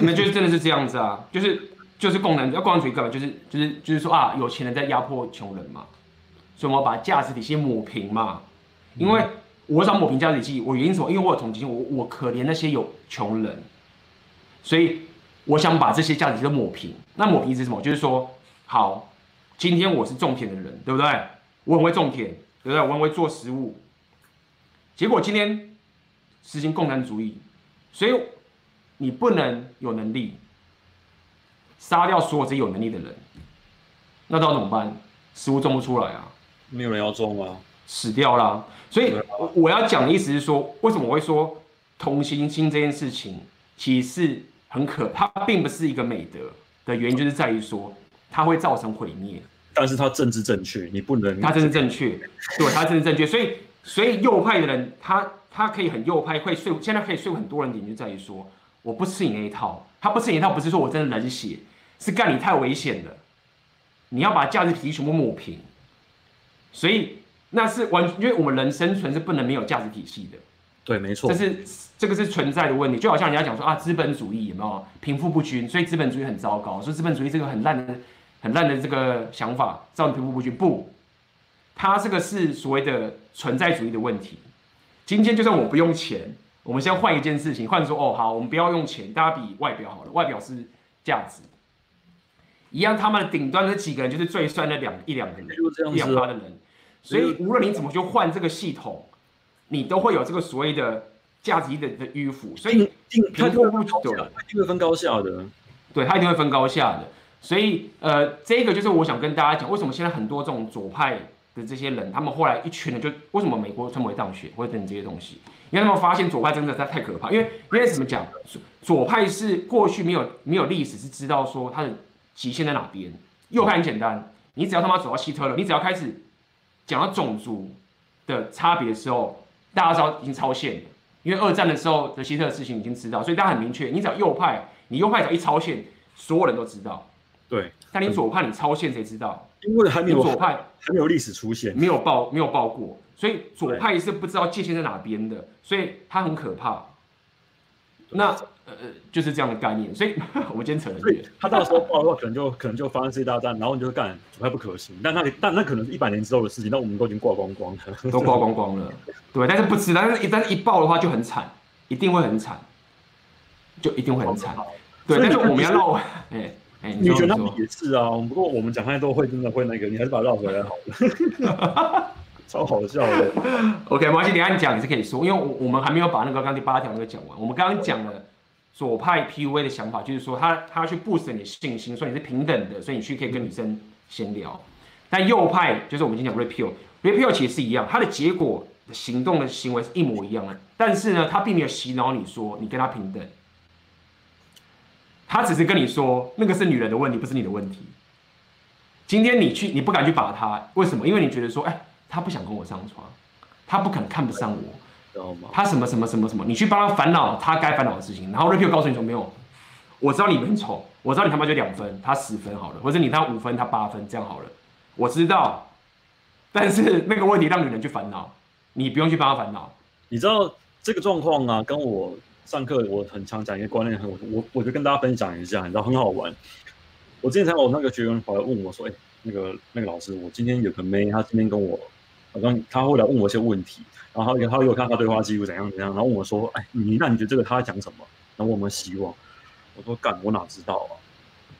那就是真的是这样子啊，就是。就是共产，要共产主义干嘛？就是就是就是说啊，有钱人在压迫穷人嘛，所以我们要把价值体系抹平嘛。因为我想抹平价值体系，我原因是什么？因为我有同情心，我我可怜那些有穷人，所以我想把这些价值都抹平。那抹平是什么？就是说，好，今天我是种田的人，对不对？我很会种田，对不对？我很会做食物。结果今天实行共产主义，所以你不能有能力杀掉所有这些有能力的人，那到怎么办？食物种不出来啊，没有人要种啊，死掉了。所以我要讲的意思是说，为什么我会说同情心这件事情其实是很可，它并不是一个美德的原因，就是在于说它会造成毁灭。但是它政治正确，你不能。它政治正确，对，它政治正确。所以，所以右派的人，他他可以很右派，会说服，现在可以说服很多人点，就在于说，我不吃你那一套。他不吃你那一套，不是说我真的冷血，是干你太危险了。你要把价值体系全部抹平。所以，那是完，因为我们人生存是不能没有价值体系的。对，没错。这是这个是存在的问题，就好像人家讲说啊，资本主义有没有贫富不均，所以资本主义很糟糕，所以资本主义这个很烂的。很烂的这个想法，造成贫富不均。不，它这个是所谓的存在主义的问题。今天就算我不用钱，我们先换一件事情，换说哦好，我们不要用钱，大家比外表好了，外表是价值。一样，他们的顶端的几个人就是最帅的两一两个人，一两趴的人。所以无论你怎么去换这个系统，你都会有这个所谓的价值的的迂腐。所以贫富不均，它一定会分高下的。对，他一定会分高下的。所以，呃，这个就是我想跟大家讲，为什么现在很多这种左派的这些人，他们后来一群人就为什么美国川普会当选，或者等这些东西，因为他们发现左派真的太可怕，因为因为怎么讲，左派是过去没有没有历史是知道说它的极限在哪边，右派很简单，你只要他妈走到希特勒，你只要开始讲到种族的差别的时候，大家知道已经超限了，因为二战的时候的希特勒的事情已经知道，所以大家很明确，你只要右派，你右派只要一超限，所有人都知道。对，但你左派你超限谁知道？因为还没有左派还没有历史出现，没有报没有报过，所以左派是不知道界限在哪边的，所以他很可怕。那呃就是这样的概念，所以 我们今天扯了远。他到时候爆的话，可能就可能就发生世界大战，然后你就干左派不可行。但那里但那可能是一百年之后的事情，那我们都已经挂光光了，都挂光光了。对，但是不知，但是一旦一爆的话就很惨，一定会很惨，就一定会很惨。对，但是我们要绕哎。欸、你觉得他们也是啊？不过我们讲太多会真的会那个，你还是把它绕回来好了。超好笑的。OK，没关系，等下你讲你是可以说，因为我我们还没有把那个刚刚第八条那个讲完。我们刚刚讲了左派 PUA 的想法，就是说他他去 boost 你的信心，说你是平等的，所以你去可以跟女生闲聊。但右派就是我们今天讲 repeal，repeal 其实是一样，它的结果行动的行为是一模一样的，但是呢，他并没有洗脑你说你跟他平等。他只是跟你说，那个是女人的问题，不是你的问题。今天你去，你不敢去把他，为什么？因为你觉得说，哎，他不想跟我上床，他不可能看不上我，知道吗？他什么什么什么什么，你去帮他烦恼他该烦恼的事情。然后 Repeal 告诉你说，没有，我知道你很丑，我知道你他妈就两分，他十分好了，或者你他五分，他八分，这样好了，我知道。但是那个问题让女人去烦恼，你不用去帮他烦恼。你知道这个状况啊，跟我。上课我很常讲一个观念，我我我就跟大家分享一下，你知道很好玩。我之前才有那个学员跑来问我说：“哎、欸，那个那个老师，我今天有个妹，她今天跟我好像她会来问我一些问题，然后她她有看她对话记录怎样怎样，然后问我说：哎，你那你觉得这个他在讲什么？然后我们希望，我说干，我哪知道啊？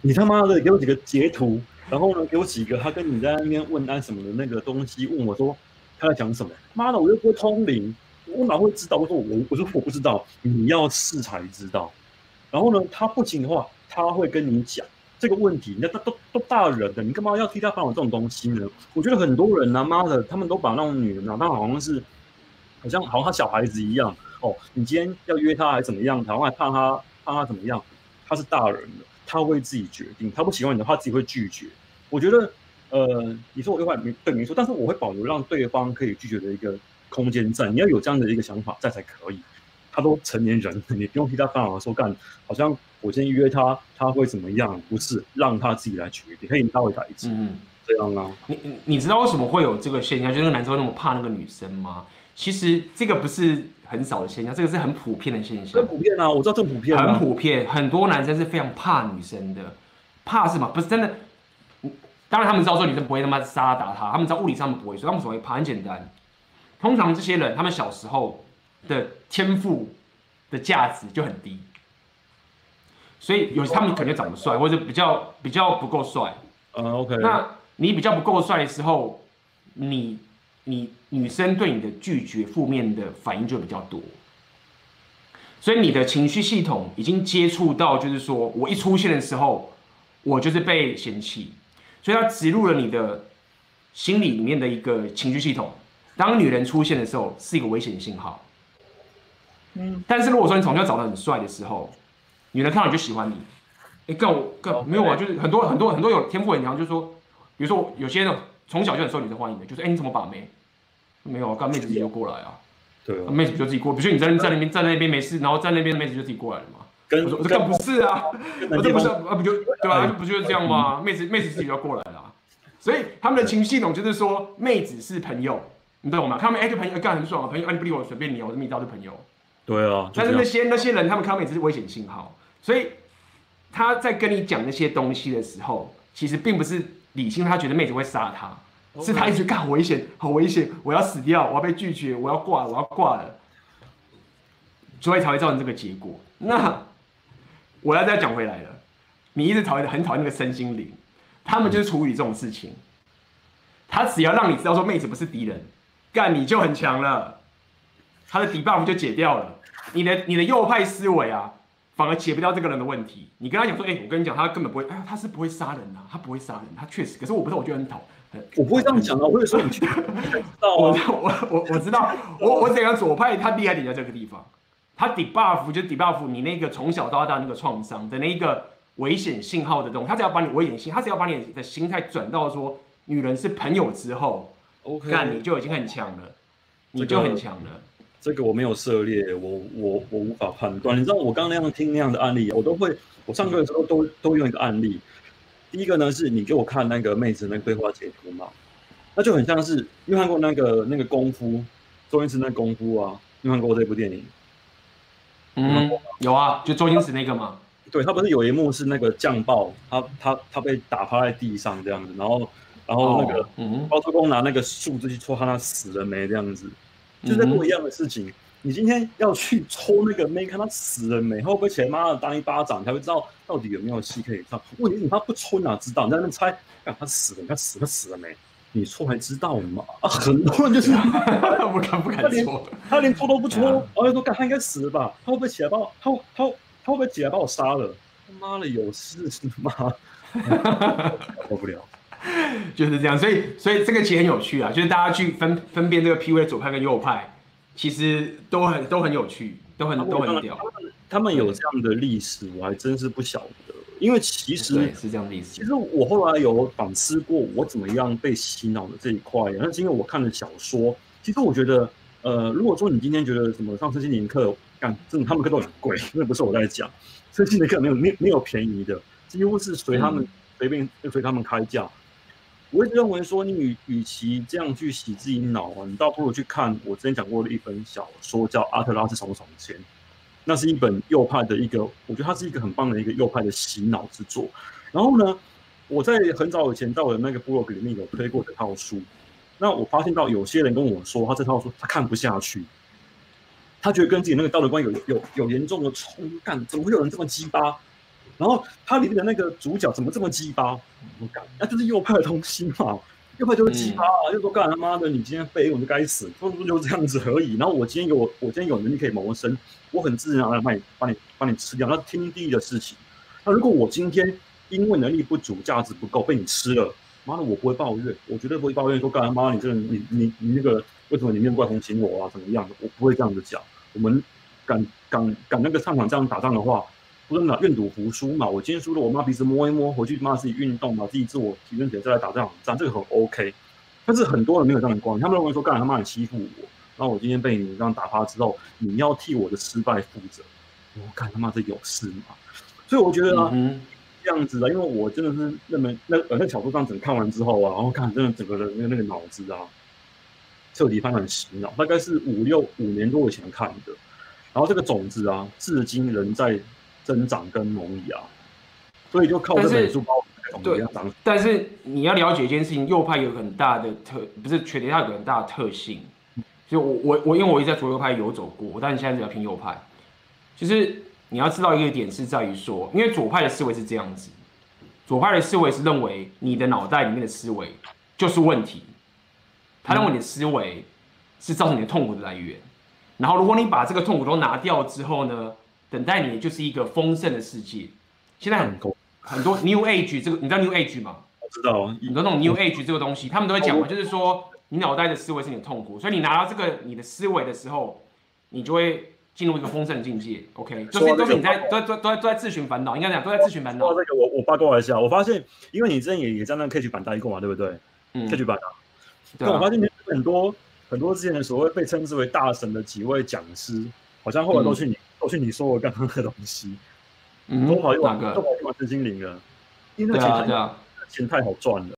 你他妈的给我几个截图，然后呢给我几个他跟你在那边问安什么的那个东西，问我说他在讲什么？妈的，我又不会通灵。”我哪会知道？我说我，我说我不知道，你要试才知道。然后呢，他不行的话，他会跟你讲这个问题。那他都都大人了，你干嘛要替他烦恼这种东西呢？我觉得很多人啊，妈的，他们都把那种女人啊，那好像是好像好像他小孩子一样哦。你今天要约他还怎么样？然后还怕他怕他怎么样？他是大人了，他会自己决定。他不喜欢你的话，自己会拒绝。我觉得，呃，你说我对话没对没错，但是我会保留让对方可以拒绝的一个。空间在，你要有这样的一个想法在才可以。他都成年人，你不用替他烦恼说干，好像我先约他，他会怎么样？不是，让他自己来决定，可以他会改进。嗯，这样啊。你你你知道为什么会有这个现象？就是那个男生会那么怕那个女生吗？其实这个不是很少的现象，这个是很普遍的现象。很普遍啊，我知道这么普遍、啊。很普遍，很多男生是非常怕女生的。怕什么？不是真的。当然他们知道说女生不会他妈杀打他，他们知道物理上不会，所以他们所谓怕很简单。通常这些人他们小时候的天赋的价值就很低，所以有他们可能长得帅，或者比较比较不够帅。嗯，OK。那你比较不够帅的时候，你你女生对你的拒绝负面的反应就比较多，所以你的情绪系统已经接触到，就是说我一出现的时候，我就是被嫌弃，所以它植入了你的心理里面的一个情绪系统。当女人出现的时候，是一个危险信号。嗯，但是如果说你从小长得很帅的时候，女人看到你就喜欢你。哎，更我更没有啊，就是很多很多很多有天赋很强，就是说，比如说有些人从小就很受女生欢迎的，就是哎你怎么把妹？没有啊，刚妹子自己就过来啊。对啊，妹子就自己过，比如说你在在那边站在那边没事，然后在那边妹子就自己过来了嘛。跟我说这不是啊，我这不是啊，不就对吧？不就是这样吗？妹子妹子自己就要过来了，所以他们的情绪系统就是说，妹子是朋友。你懂吗？他们哎，这朋友干很爽啊，朋友啊，你不理我随便你，我这么一招就朋友。对啊，但是那些那些人，他们看到妹子是危险信号，所以他在跟你讲那些东西的时候，其实并不是理性，他觉得妹子会杀他是他一直干好危险，好危险，我要死掉，我要被拒绝，我要挂，我要挂了，所以才会造成这个结果。那我要再讲回来了，你一直讨厌很讨厌那个身心灵，他们就是处理这种事情，他只要让你知道说妹子不是敌人。干你就很强了，他的 debuff 就解掉了，你的你的右派思维啊，反而解不掉这个人的问题。你跟他讲说，哎、欸，我跟你讲，他根本不会，哎，他是不会杀人的、啊，他不会杀人，他确实。可是我不知道，我觉得很讨，我不会这样讲啊，我会说你去，我我我我知道，我我怎样左派，他厉害点在这个地方，他 debuff 就 debuff 你那个从小到大那个创伤的那一个危险信号的东西，他只要把你危险性，他只要把你的心态转到说女人是朋友之后。OK，那你就已经很强了，你就很强了。这个我没有涉猎，我我我无法判断。你知道我刚刚那样听那样的案例，我都会，我上课的时候都都用一个案例。第一个呢是你给我看那个妹子那个对话截图嘛，那就很像是你有看过那个那个功夫，周星驰那个功夫啊，你有看过这部电影？嗯，有啊，就周星驰那个嘛。对，他不是有一幕是那个酱爆，他他他被打趴在地上这样子，然后。然后那个包租公拿那个树枝去戳他，他死了没这样子，就在做一样的事情。你今天要去抽那个妹，看他死了没，会不会起来妈的当一巴掌，才会知道到底有没有戏可以唱。问题是你他不戳哪知道？你在那边猜，他死了，他死了死了没？你抽还知道吗？啊，很多人就是 不敢不敢抽，他连抽都不抽，然后就说干他应该死了吧？他会不会起来把我？他他他会不会起来把我杀了？他妈的有事是吗？受不了。就是这样，所以所以这个其实很有趣啊，就是大家去分分辨这个 PUA 左派跟右派，其实都很都很有趣，都很都很屌。他们有这样的历史，我还真是不晓得。因为其实是这样的意思。其实我后来有反思过，我怎么样被洗脑的这一块。那是因为我看了小说。其实我觉得，呃，如果说你今天觉得什么上身心灵课，干，真的他们课都很贵，那不是我在讲，身心灵课没有没没有便宜的，几乎是随他们随便就随他们开价。我一直认为说，你与与其这样去洗自己脑啊，你倒不如去看我之前讲过的一本小说，叫《阿特拉斯重重签》。那是一本右派的一个，我觉得它是一个很棒的一个右派的洗脑之作。然后呢，我在很早以前在我的那个部落格里面有推过这套书。那我发现到有些人跟我说，他这套书他看不下去，他觉得跟自己那个道德观有有有严重的冲干，怎么会有人这么鸡巴？然后他里面的那个主角怎么这么鸡巴？我干，那就是右派的东西嘛。右派就是鸡巴啊，就说干他妈的，你今天废物，你就该死，不不就这样子而已。然后我今天有我今天有能力可以谋生，我很自然而然把你把你把你吃掉，那是天地的事情。那如果我今天因为能力不足、价值不够被你吃了，妈的，我不会抱怨，我绝对不会抱怨说干他妈你这个你你你那个为什么你面不怪同情我啊？怎么样的？我不会这样子讲。我们敢敢敢那个上场这样打仗的话。不是嘛，愿赌服输嘛。我今天输了，我妈鼻子摸一摸，回去妈自己运动，嘛自己自我提升起来，再来打这场仗，这个很 OK。但是很多人没有这样的观念，他们认为说，干他妈你欺负我，然后我今天被你这样打趴之后，你要替我的失败负责。我干他妈这有事吗？所以我觉得啊，嗯、这样子的，因为我真的是认为那呃那小说上整看完之后啊，然后看真的整个人那个那个脑子啊，彻底翻转洗脑。大概是五六五年多以前看的，然后这个种子啊，至今仍在。增长跟萌芽，所以就靠这本书包对，但是你要了解一件事情，右派有很大的特，不是缺点，它有很大的特性，就我我我因为我一直在左右派游走过，但是现在比较偏右派。其实你要知道一个点是在于说，因为左派的思维是这样子，左派的思维是认为你的脑袋里面的思维就是问题，他认为你的思维是造成你的痛苦的来源。然后如果你把这个痛苦都拿掉之后呢，等待你的就是一个丰盛的世界。现在很多很多 New Age 这个，你知道 New Age 吗？我知道，很多那种 New Age 这个东西，他们都会讲嘛，就是说你脑袋的思维是你的痛苦，所以你拿到这个你的思维的时候，你就会进入一个丰盛的境界。OK，就是都是你在都都都在自寻烦恼，应该讲都在自寻烦恼。说这个，我我八卦一下，我发现，因为你之前也也在那 Catch 版待过嘛，对不对？嗯，Catch 版啊。对，我发现很多很多之前的所谓被称之为大神的几位讲师，好像后来都是你都是你说我刚刚的东西。嗯，都跑去玩，都跑去玩身心灵了，因为那钱太，钱太好赚了，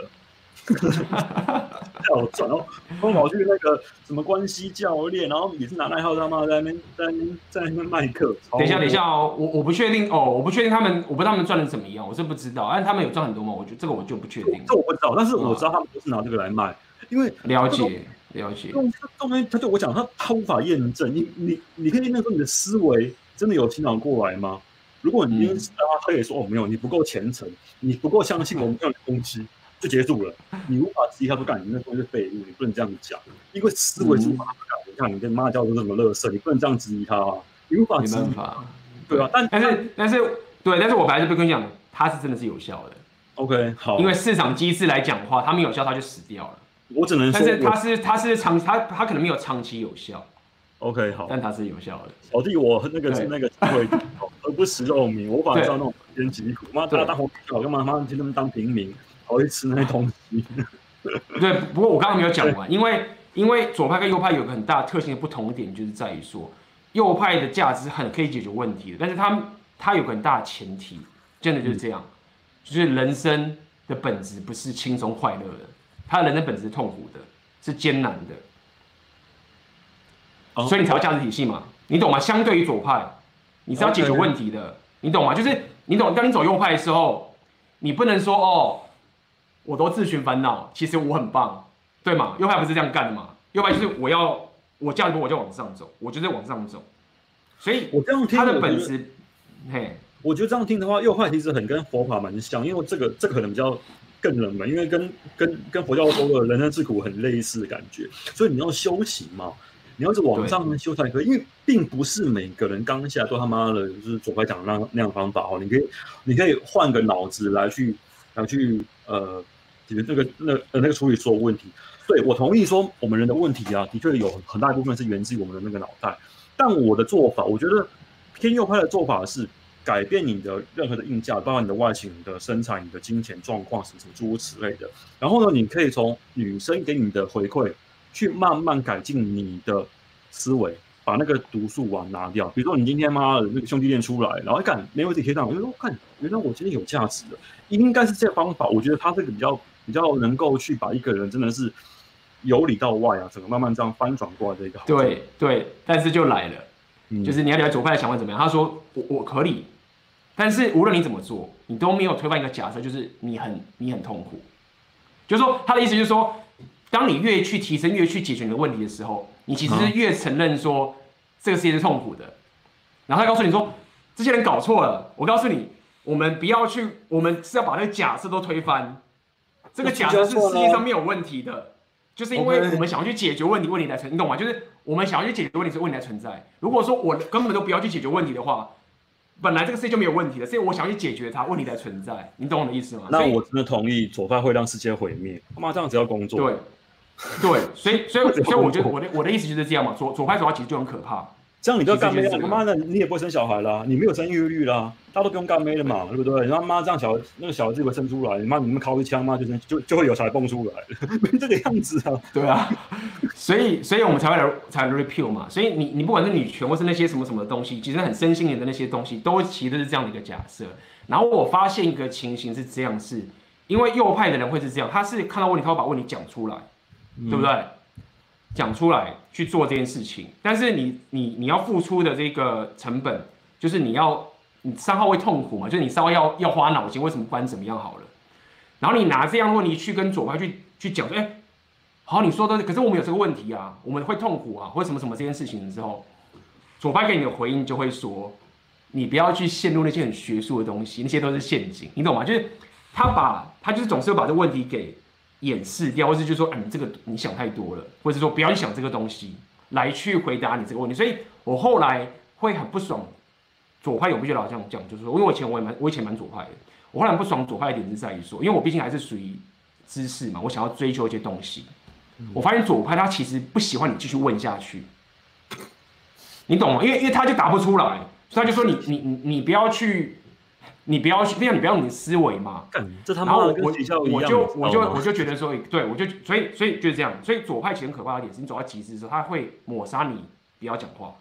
太好赚哦！都跑去那个什么关系教练，然后也是拿那号他妈在那边在那边在那边卖课。等一下，等一下哦，我我不确定哦，我不确定他们，我不知道他们赚的怎么样，我是不知道，但他们有赚很多吗？我觉得这个我就不确定。这我不知道，但是我知道他们都是拿这个来卖，因为了解了解。他他他对我讲，他他无法验证，你你你可以验证说你的思维真的有成长过来吗？如果你因为他可以说哦没有，你不够虔诚，你不够相信我们这样的东西，就结束了。你无法质疑他不干，你那东西是废物，你不能这样讲。因为思维是无法改。你看你跟妈教都这么乐色，你不能这样质疑他啊，你无法质疑。没办法，对啊。但但是但是对，但是我本来就不跟你讲，他是真的是有效的。OK，好。因为市场机制来讲的话，他没有效，他就死掉了。我只能说，但是他是他是长他他可能没有长期有效。OK，好，但它是有效的。小弟，我那个是那个机会，而不食肉糜。我反正知道那种偏疾苦，妈大家当红干嘛？妈去那边当平民，好去吃那些东西。对，不过我刚刚没有讲完，因为因为左派跟右派有个很大特性的不同点，就是在于说，右派的价值很可以解决问题的，但是它它有个很大的前提，真的就是这样，嗯、就是人生的本质不是轻松快乐的，他人的本质是痛苦的，是艰难的。所以你才要价值体系嘛，你懂吗？相对于左派，你是要解决问题的，你懂吗？就是你懂，当你走右派的时候，你不能说哦，我都自寻烦恼，其实我很棒，对吗？右派不是这样干的嘛？右派就是我要我价值我就往上走，我就在往上走。所以我这样听，他的本质，嘿，我觉得这样听的话，右派其实很跟佛法蛮像，因为这个这个可能比较更冷门，因为跟跟跟佛教说的人生自苦很类似的感觉，所以你要修行嘛。你要是往上修才可以，因为并不是每个人刚下来都他妈的，就是左派讲的那那样方法哦。你可以，你可以换个脑子来去，来去呃解决那个那呃那个处理所有问题。对，我同意说，我们人的问题啊，的确有很大一部分是源自于我们的那个脑袋。但我的做法，我觉得偏右派的做法是改变你的任何的硬件，包括你的外形、你的身材、你的金钱状况什么什么诸如此类的。然后呢，你可以从女生给你的回馈。去慢慢改进你的思维，把那个毒素丸拿掉。比如说，你今天妈的那个兄弟店出来，然后一看没问题贴上，我就说看，原来我今天有价值的，应该是这方法。我觉得他这个比较比较能够去把一个人真的是由里到外啊，整个慢慢这样翻转过来的一个。对对，但是就来了，嗯、就是你要了解左派想法怎么样？他说我我可以，但是无论你怎么做，你都没有推翻一个假设，就是你很你很痛苦。就是说他的意思就是说。当你越去提升，越去解决你的问题的时候，你其实是越承认说这个世界是痛苦的。然后他告诉你说，这些人搞错了。我告诉你，我们不要去，我们是要把那个假设都推翻。这个假设是世界上没有问题的，就是因为我们想要去解决问题，问题来存，你懂吗？就是我们想要去解决问题，是问题来存在。如果说我根本都不要去解决问题的话，本来这个世界就没有问题的，所以我想去解决它，问题才存在。你懂我的意思吗？那我真的同意，左派会让世界毁灭。他妈这样子要工作？对。对，所以所以所以我觉得我的我的意思就是这样嘛，左左派左派其实就很可怕。这样你就干妹了，他妈的你也不会生小孩啦，你没有生育率啦，大家都不用干妹了嘛，对不对？然后妈这样小那个小孩子会生出来，你妈你们靠一枪嘛，就是就就会有小孩蹦出来，没这个样子啊。对啊，所以所以我们才会来才来 repeal 嘛。所以你你不管是女权或是那些什么什么东西，其实很身心灵的那些东西，都其实是这样的一个假设。然后我发现一个情形是这样，是因为右派的人会是这样，他是看到问题，他会把问题讲出来。对不对？讲出来去做这件事情，但是你你你要付出的这个成本，就是你要你三号会痛苦嘛，就是你稍微要要花脑筋，为什么不管怎么样好了？然后你拿这样的问题去跟左派去去讲说，哎，好，你说的，可是我们有这个问题啊，我们会痛苦啊，或什么什么这件事情的时候，左派给你的回应就会说，你不要去陷入那些很学术的东西，那些都是陷阱，你懂吗？就是他把他就是总是会把这个问题给掩饰掉，或是就说，啊，你，这个你想太多了，或者说不要去想这个东西来去回答你这个问题。所以我后来会很不爽，左派有不觉得好像这样讲，就是说，因为我以前我也蛮我以前蛮左派的，我后来不爽左派的点是在于说，因为我毕竟还是属于知识嘛，我想要追求一些东西。我发现左派他其实不喜欢你继续问下去，你懂吗？因为因为他就答不出来，所以他就说你你你你不要去，你不要去，不要你不要你的思维嘛。这他妈然后我我我就我就我就觉得说，对我就所以所以就是这样，所以左派其实很可怕的点是，你走到极致的时候，他会抹杀你，不要讲话。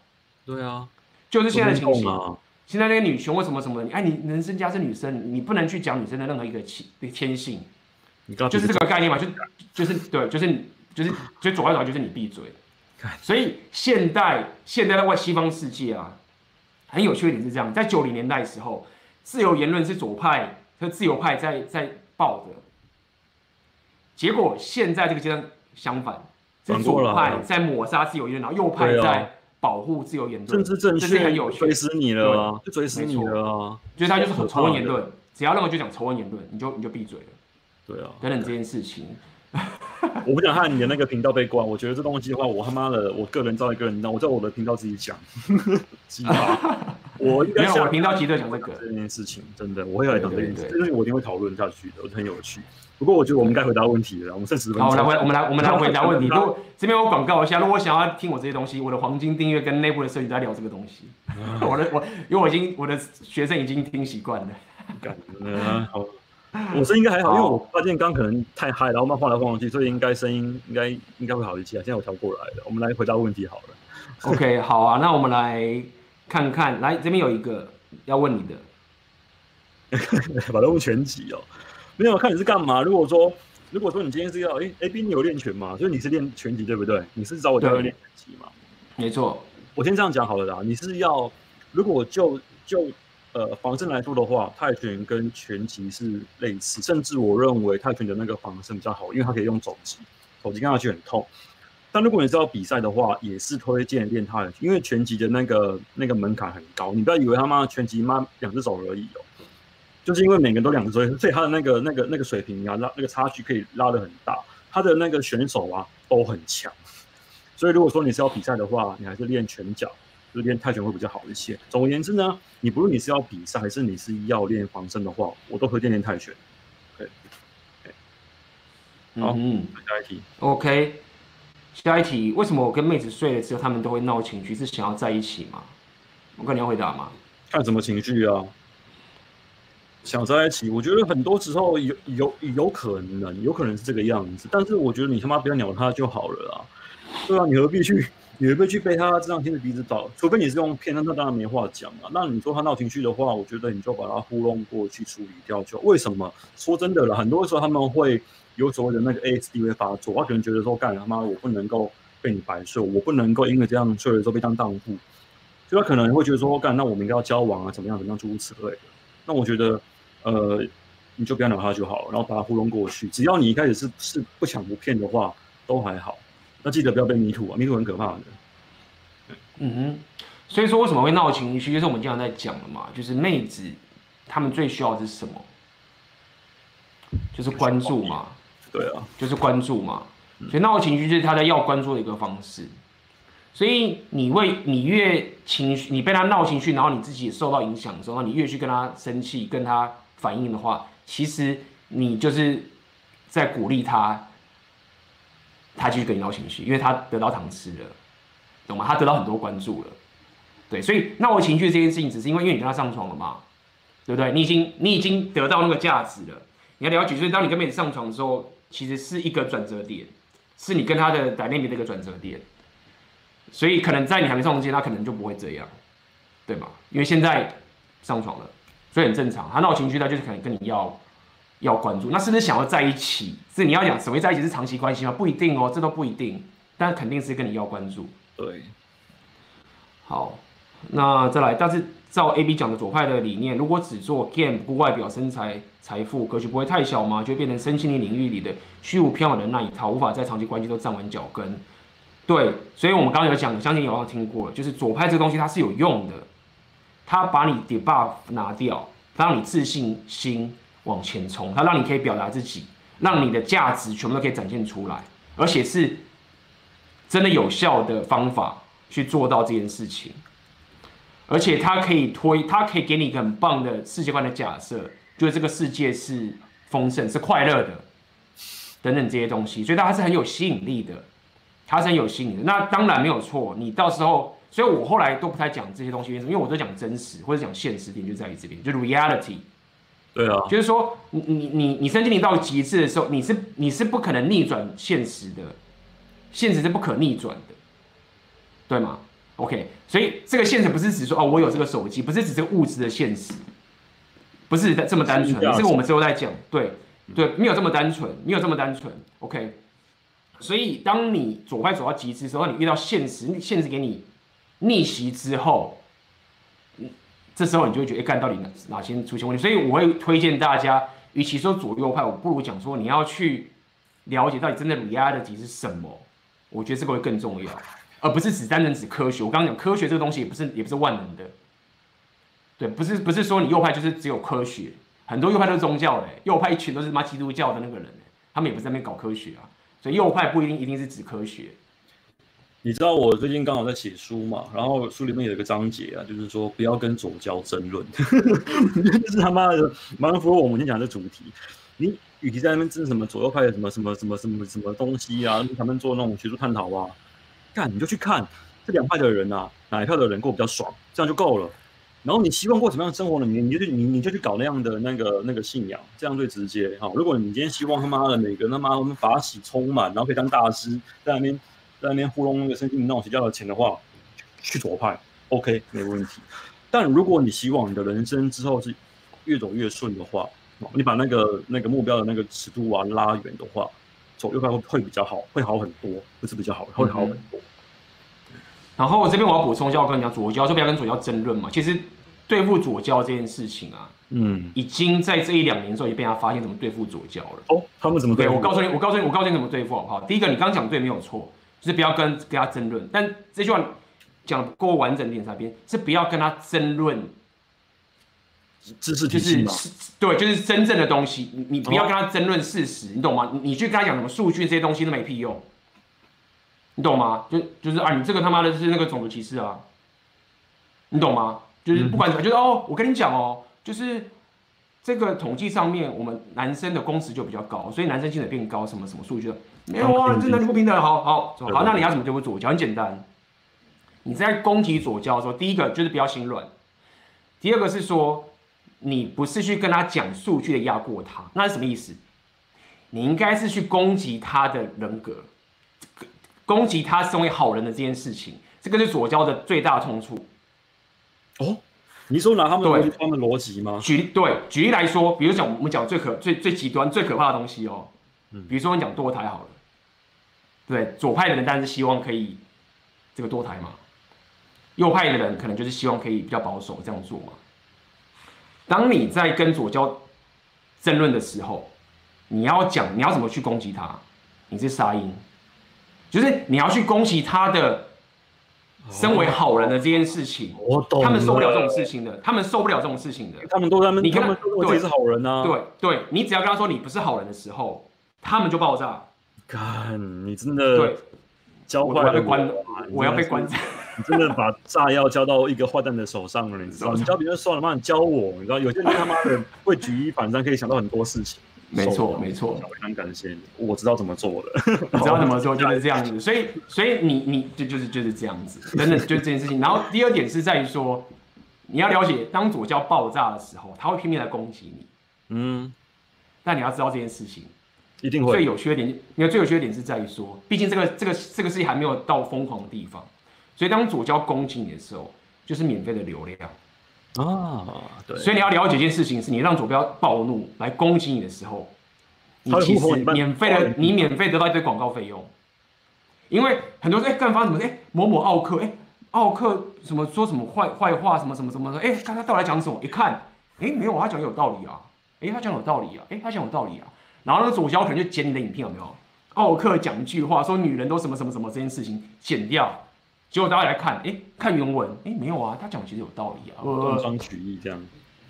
对啊，就是现在的情形。啊、现在那个女权为什么什么？哎，你人生家是女生，你不能去讲女生的任何一个天天性，你就是这个概念嘛，就就是对，就是。就是，所以左派左派就是你闭嘴。所以现代现代的外西方世界啊，很有趣的点是这样，在九零年代的时候，自由言论是左派和自由派在在报的。结果现在这个阶段相反，是左派在抹杀自由言论，然后右派在保护自由言论。政治正确，很有趣，追死你了啊，就追死你了啊！所以他就是很仇恨言论，只要任何就讲仇恨言论，你就你就闭嘴了。对啊，等等这件事情。我不想看你的那个频道被关，我觉得这东西的话，我他妈的，我个人造一个人，那我在我的频道自己讲，鸡巴，我应该我的频道急着讲这个这件事情，真的，我会来讲这件事，这东西我一定会讨论下去的，我很有趣。不过我觉得我们该回答问题了，我们剩十分钟。好，我来回，我们来，我们来回答问题。如果这边我广告一下，如果想要听我这些东西，我的黄金订阅跟内部的社群在聊这个东西。我的我，因为我已经我的学生已经听习惯了。感觉好。我声音应该还好，因为我发现刚可能太嗨，然后慢晃来晃去，所以应该声音应该应该会好一些啊。现在我调过来了，我们来回答问题好了。OK，好啊，那我们来看看，来这边有一个要问你的，把它问全集哦。没有看你是干嘛？如果说如果说你今天是要，哎，AB 你有练拳吗？所以你是练拳击对不对？你是找我教练练拳击吗？没错，我先这样讲好了啦。你是要如果就就。呃，防身来说的话，泰拳跟拳击是类似，甚至我认为泰拳的那个防身比较好，因为它可以用肘击，肘击看上去很痛。但如果你是要比赛的话，也是推荐练泰拳，因为拳击的那个那个门槛很高，你不要以为他妈拳击妈两只手而已哦，就是因为每个人都两只手，所以他的那个那个那个水平啊，拉那个差距可以拉得很大，他的那个选手啊都很强，所以如果说你是要比赛的话，你还是练拳脚。就练泰拳会比较好一些。总而言之呢，你不论你是要比赛还是你是要练防身的话，我都推荐练泰拳。对，好，嗯，下一题。OK，下一题，为什么我跟妹子睡了之后，他们都会闹情绪？是想要在一起吗？我看你要回答吗？看什么情绪啊？想在一起，我觉得很多时候有有有可能，有可能是这个样子。但是我觉得你他妈不要鸟他就好了啊。对啊，你何必去？你何必去被他这样牵着鼻子走？除非你是用骗，那他当然没话讲了。那你说他闹情绪的话，我觉得你就把他糊弄过去处理掉就。为什么？说真的了，很多时候他们会有所谓的那个 ASD 会发作，他可能觉得说，干他妈我不能够被你白睡，我不能够因为这样睡了之后被当荡妇，所以他可能会觉得说，干那我们应该要交往啊，怎么样怎么样诸如此类的。那我觉得，呃，你就不要鸟他就好了，然后把他糊弄过去。只要你一开始是是不抢不骗的话，都还好。那记得不要被迷途啊，迷途很可怕的。嗯哼，所以说为什么会闹情绪，就是我们经常在讲的嘛，就是妹子她们最需要的是什么？就是关注嘛。对啊，就是关注嘛。所以闹情绪就是他在要关注的一个方式。所以你为你越情绪，你被他闹情绪，然后你自己也受到影响的时候，你越去跟他生气，跟他反应的话，其实你就是在鼓励他。他继续跟你闹情绪，因为他得到糖吃了，懂吗？他得到很多关注了，对，所以闹情绪这件事情，只是因为因为你跟他上床了嘛，对不对？你已经你已经得到那个价值了。你要了解，所以当你跟妹子上床的时候，其实是一个转折点，是你跟他的 dynamic 的一个转折点。所以可能在你还没上床之前，他可能就不会这样，对吗？因为现在上床了，所以很正常。他闹情绪，他就是可能跟你要。要关注，那是不是想要在一起？是你要讲所谓在一起是长期关系吗？不一定哦，这都不一定，但肯定是跟你要关注。对，好，那再来，但是照 A B 讲的左派的理念，如果只做 game 不外表、身材、财富，格局不会太小吗？就变成身心灵领域里的虚无缥缈的那一套，无法在长期关系都站稳脚跟。对，所以我们刚刚有讲，相信有要听过，就是左派这个东西它是有用的，它把你 debuff 拿掉，它让你自信心往前冲，它让你可以表达自己，让你的价值全部都可以展现出来，而且是真的有效的方法去做到这件事情。而且它可以推，它可以给你一个很棒的世界观的假设，就是这个世界是丰盛、是快乐的，等等这些东西，所以它是很有吸引力的，它是很有吸引力的。那当然没有错，你到时候，所以我后来都不太讲这些东西，为什么？因为我都讲真实或者讲现实点，就在于这边，就 reality。对啊，就是说你你你你身心灵到极致的时候，你是你是不可能逆转现实的，现实是不可逆转的，对吗？OK，所以这个现实不是指说哦，我有这个手机，不是指这个物质的现实，不是这么单纯。这个我们之后再讲。对对，没有这么单纯，没有这么单纯。OK，所以当你左派走到极致的时候，你遇到现实，现实给你逆袭之后，这时候你就会觉得，哎，看到底哪哪些出现问题？所以我会推荐大家，与其说左右派，我不如讲说你要去了解到底真的 reality 是什么。我觉得这个会更重要。而不是只单纯指科学。我刚刚讲科学这个东西也不是也不是万能的，对，不是不是说你右派就是只有科学，很多右派都是宗教的，右派一群都是妈基督教的那个人，他们也不是在那边搞科学啊，所以右派不一定一定是指科学。你知道我最近刚好在写书嘛，然后书里面有一个章节啊，就是说不要跟左教争论，就是他妈的蛮符合我们今天讲的主题。你与其在那边争什么左右派的什么什么什么什么什么东西啊，他们做那种学术探讨啊。看，你就去看这两派的人啊，哪一派的人过比较爽，这样就够了。然后你希望过什么样的生活呢？你你就去你你就去搞那样的那个那个信仰，这样最直接哈。如果你今天希望他妈的每个他妈他们法喜充满，然后可以当大师，在那边在那边糊弄那个身心灵那种邪教的钱的话，去左派 OK 没问题。但如果你希望你的人生之后是越走越顺的话，你把那个那个目标的那个尺度啊拉远的话。左右派会会比较好，会好很多，不是比较好，会好很多。嗯、然后这边我要补充一下，我跟你讲，左交就不要跟左交争论嘛。其实对付左交这件事情啊，嗯，已经在这一两年之后，也被他发现怎么对付左交了。哦，他们怎么对我告诉你，我告诉你，我告诉你怎么对付好不好？第一个，你刚刚讲对没有错，就是不要跟跟他争论。但这句话讲的不够完整点在边，是不要跟他争论。知识就是对，就是真正的东西，你你不要跟他争论事实，哦、你懂吗？你你去跟他讲什么数据这些东西都没屁用，你懂吗？就就是啊，你这个他妈的是那个种族歧视啊，你懂吗？就是不管怎么，就是哦，我跟你讲哦，就是这个统计上面，我们男生的工时就比较高，所以男生薪水变高，什么什么数据的没有啊，这男女不平等，好好好，好，那你要怎么对付左胶？很简单，你在攻击左交的时候，第一个就是不要心软，第二个是说。你不是去跟他讲数据的压过他，那是什么意思？你应该是去攻击他的人格，攻击他身为好人的这件事情，这个是左交的最大冲突。哦，你说拿他们对他们逻辑吗？举对举例来说，比如讲我们讲最可最最极端最可怕的东西哦，嗯比如说你讲堕胎好了，对左派的人当然是希望可以这个堕胎嘛，右派的人可能就是希望可以比较保守这样做嘛。当你在跟左交争论的时候，你要讲你要怎么去攻击他？你是杀鹰，就是你要去攻击他的身为好人的这件事情。我懂，他们受不了这种事情的，他们受不了这种事情的。他们都在那，你跟他们对是好人啊。对对，你只要跟他说你不是好人的时候，他们就爆炸。看，你真的对，教坏我，我要被关，我要被关。你真的把炸药交到一个坏蛋的手上了，你知道？你教别人算了嘛？你教我，你知道？有些人他妈的会举一反三，可以想到很多事情。没错，没错，非常感谢你，我知道怎么做了。你知道怎么做就是这样子，所以，所以你你就就是就是这样子，真的就是这件事情。然后第二点是在于说，你要了解，当左胶爆炸的时候，他会拼命来攻击你。嗯，但你要知道这件事情一定会最有缺点。你看最有缺点是在于说，毕竟这个这个这个事情还没有到疯狂的地方。所以当左交攻击你的时候，就是免费的流量啊，对。所以你要了解一件事情，是你让左标暴怒来攻击你的时候，你其实免费的，你免费得到一堆广告费用。因为很多人哎干发什么哎某某奥克哎奥克什么说什么坏坏话什么什么什么的，哎，看他到底讲什么？一看，哎，没有，他讲有道理啊，哎，他讲有道理啊，哎，他讲有道理啊。然后那个左胶可能就剪你的影片有没有？奥克讲一句话说女人都什么什么什么这件事情剪掉，结果大家来看，哎，看原文，哎，没有啊，他讲其实有道理啊，断章取义这样。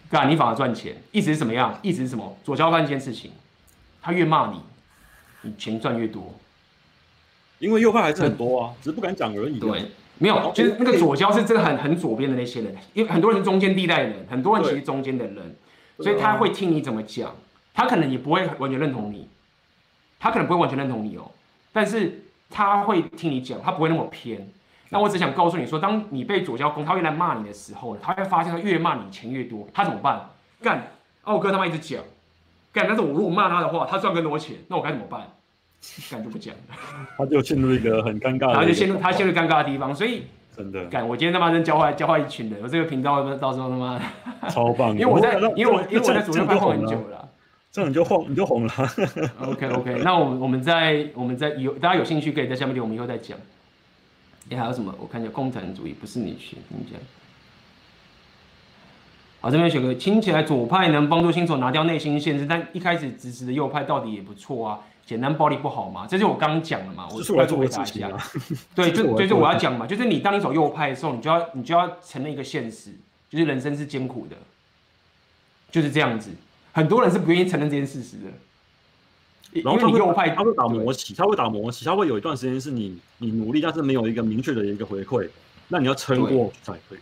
干，你反而赚钱，意思是怎么样？意思是什么？左交干一件事情，他越骂你，你钱赚越多。因为右派还是很多啊，只是不敢讲而已。对，没有，就是那个左交是真的很很左边的那些人，因为很多人是中间地带的人，很多人其实中间的人，所以他会听你怎么讲，他可能也不会完全认同你，他可能不会完全认同你哦，但是他会听你讲，他不会那么偏。那我只想告诉你说，当你被左交攻，他越来骂你的时候，他会发现他越骂你钱越多，他怎么办？干，奥哥他妈一直讲，干，但是我如果骂他的话，他赚更多钱，那我该怎么办？干就不讲了，他就陷入一个很尴尬，他就陷入他陷入尴尬的地方，所以真的干，我今天他妈真教坏教坏一群人，我这个频道到时候他妈超棒，因为我在因为我因为我在左右派混很久了，这样你就红你就红了。OK OK，那我们我们在我们在有大家有兴趣可以在下面留，我们以后再讲。哎，还有什么？我看一下共产主义不是你选，听起来。好，这边选个听起来左派能帮助新手拿掉内心限制，但一开始支持的右派到底也不错啊。简单暴力不好吗？这就是我刚刚讲的嘛。我来做回答一下。对，就就是我要讲嘛，就是你当你走右派的时候，你就要你就要承认一个现实，就是人生是艰苦的，就是这样子。很多人是不愿意承认这件事实的。然后你右派他会打磨棋，他会打磨棋，他会有一段时间是你你努力，但是没有一个明确的一个回馈，那你要撑过才可以。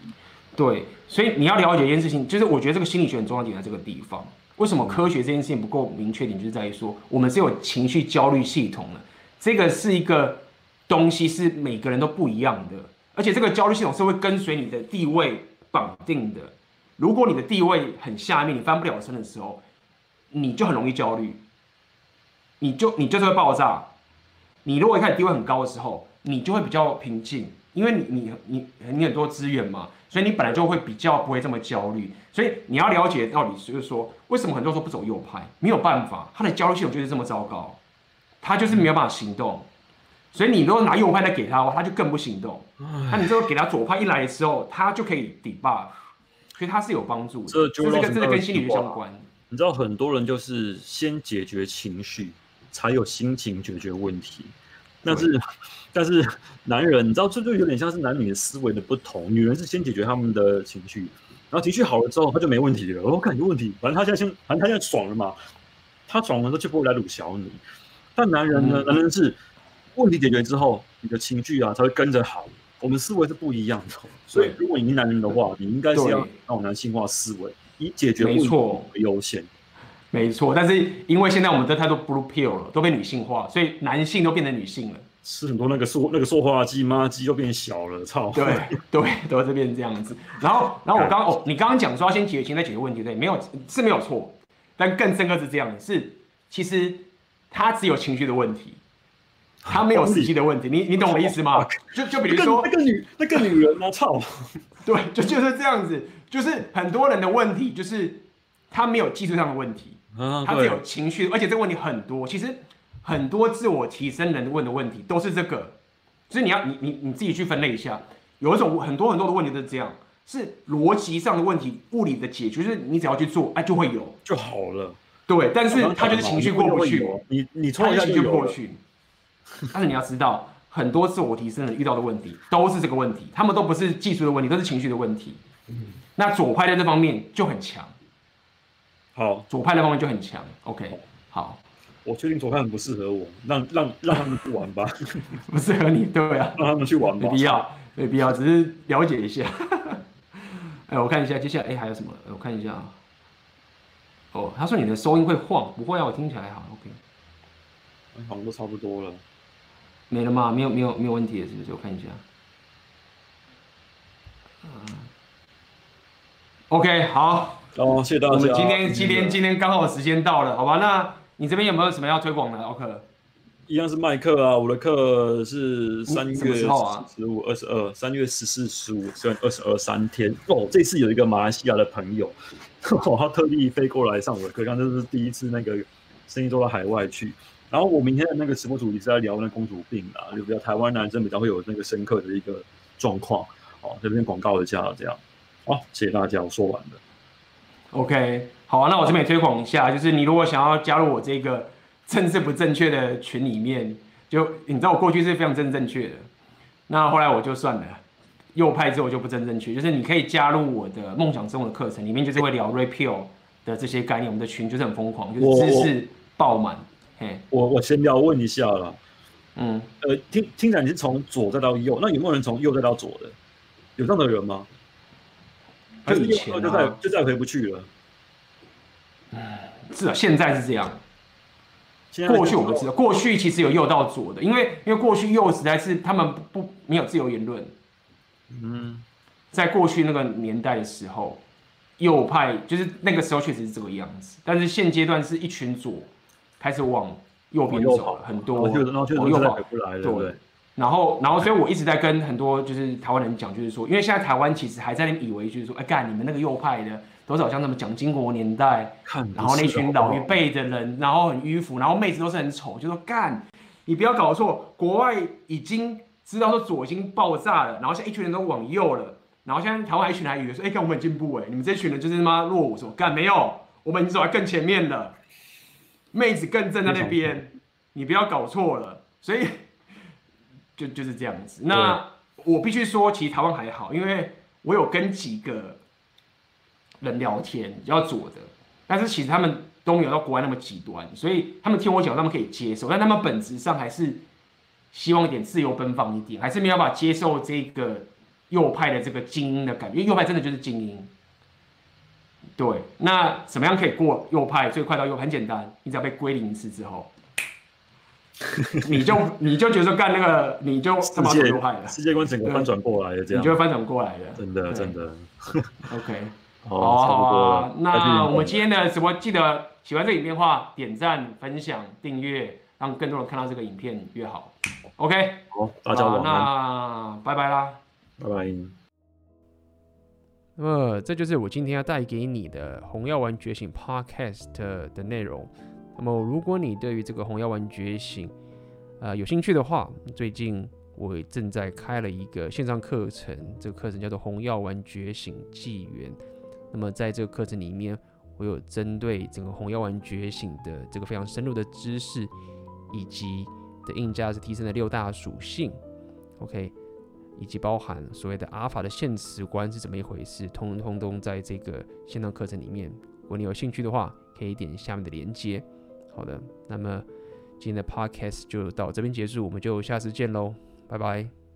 对，所以你要了解一件事情，就是我觉得这个心理学很重要点在这个地方。为什么科学这件事情不够明确点，就是在于说，我们是有情绪焦虑系统的，这个是一个东西，是每个人都不一样的，而且这个焦虑系统是会跟随你的地位绑定的。如果你的地位很下面，你翻不了身的时候，你就很容易焦虑，你就你就是会爆炸。你如果一开始地位很高的时候，你就会比较平静，因为你你你你很多资源嘛。所以你本来就会比较不会这么焦虑，所以你要了解到底就是说，为什么很多人说不走右派？没有办法，他的焦虑系统就是这么糟糕，他就是没有办法行动。所以你如果拿右派来给他的话，他就更不行动。那你这个给他左派一来的时候，他就可以 debug，所以他是有帮助的。这这个这个跟心理学相关。你知道很多人就是先解决情绪，才有心情解决问题。但是，但是男人，你知道，这就有点像是男女的思维的不同。女人是先解决他们的情绪，然后情绪好了之后，他就没问题了。我感觉问题，反正他现在先，反正他现在爽了嘛，他爽了之后就不会来鲁小你。但男人呢？男人是问题解决之后，你的情绪啊才会跟着好。我们思维是不一样的，所以如果你是男人的话，你应该是要那种男性化思维，以解决问题为优先。没错，但是因为现在我们的太多 blue pill 了，都被女性化，所以男性都变成女性了。吃很多那个塑那个塑化剂，妈鸡都变小了，操！对 对，都是变这样子。然后然后我刚刚哦，你刚刚讲说要先解决情，再解决问题，对，没有是没有错，但更深刻是这样的，是其实他只有情绪的问题，他没有实际的问题。你你懂我意思吗？就就比如说那个女那个女人啊，操！对，就就是这样子，就是很多人的问题就是他没有技术上的问题。他是有情绪，而且这个问题很多。其实很多自我提升人问的问题都是这个，所以你要你你你自己去分类一下。有一种很多很多的问题都是这样，是逻辑上的问题，物理的解决，就是你只要去做，哎，就会有就好了。对，但是他就是情绪过不去。你你冲一下就过去。但是你要知道，很多自我提升人遇到的问题都是这个问题，他们都不是技术的问题，都是情绪的问题。那左派在这方面就很强。好，左派的方面就很强。OK，好，我确定左派很不适合我，让让让他们去玩吧。不适合你，对啊，让他们去玩吧。没必要，没必要，只是了解一下。哎，我看一下，接下来哎还有什么？我看一下。哦，他说你的收音会晃，不会啊，我听起来还好。OK，好像都差不多了。没了吗？没有没有没有问题了，是不是？我看一下。嗯。OK，好。哦，谢谢大家。我们今天今天今天刚好时间到了，好吧？那你这边有没有什么要推广的？？OK，，一样是卖课啊。我的课是三月十五、二十二，三月十四、十五、十二、二十二三天。哦，这次有一个马来西亚的朋友，哦，他特地飞过来上我的课，刚这是第一次那个生意做到海外去。然后我明天的那个直播主题是在聊那公主病啊，就比较台湾男生比较会有那个深刻的一个状况。哦，这边广告一下这样。好，谢谢大家，我说完了。OK，好啊，那我这边也推广一下，就是你如果想要加入我这个 政治不正确的群里面，就你知道我过去是非常正正确的，那后来我就算了，右派之后就不正正确，就是你可以加入我的梦想生活的课程里面，就是会聊 Repeal 的这些概念，我们的群就是很疯狂，就是知识爆满。嘿，我我先要问一下了，嗯，呃，听听起来你是从左再到右，那有没有人从右再到左的？有这样的人吗？就再就再回不去了。嗯，是啊，现在是这样。过去我不知道，过去其实有右到左的，因为因为过去右实在是他们不不没有自由言论。嗯，在过去那个年代的时候，右派就是那个时候确实是这个样子，但是现阶段是一群左开始往右边走了，很多往右跑，对。然后，然后，所以我一直在跟很多就是台湾人讲，就是说，因为现在台湾其实还在那以为就是说，哎干，你们那个右派的都是好像什么蒋经国年代，然后那群老一辈的人，然后很迂腐，然后妹子都是很丑，就说干，你不要搞错，国外已经知道说左已经爆炸了，然后现在一群人都往右了，然后现在台湾一群人还以为说，哎，看我们很进步哎，你们这群人就是他妈落伍，说干没有，我们已经走在更前面了，妹子更正在那边，你不要搞错了，所以。就就是这样子。那我必须说，其实台湾还好，因为我有跟几个人聊天，比较左的，但是其实他们都没有到国外那么极端，所以他们听我讲，他们可以接受。但他们本质上还是希望一点自由奔放一点，还是没有办法接受这个右派的这个精英的感觉，因为右派真的就是精英。对，那怎么样可以过右派最快到右派？很简单，你只要被归零一次之后。你就你就觉得说干那个，你就他妈左派了，世界观整个翻转过来了，这样。你就会翻转过来的，真的真的。OK，好啊好啊，那我们今天的直播记得喜欢这个影片的话，点赞、分享、订阅，让更多人看到这个影片越好。OK，好，大家晚安，那拜拜啦，拜拜。那么这就是我今天要带给你的《红药丸觉醒》Podcast 的内容。那么，如果你对于这个红药丸觉醒，呃，有兴趣的话，最近我正在开了一个线上课程，这个课程叫做《红药丸觉醒纪元》。那么，在这个课程里面，我有针对整个红药丸觉醒的这个非常深入的知识，以及的硬价值提升的六大属性，OK，以及包含所谓的阿尔法的现实观是怎么一回事，通通都在这个线上课程里面。如果你有兴趣的话，可以点下面的链接。好的，那么今天的 podcast 就到这边结束，我们就下次见喽，拜拜。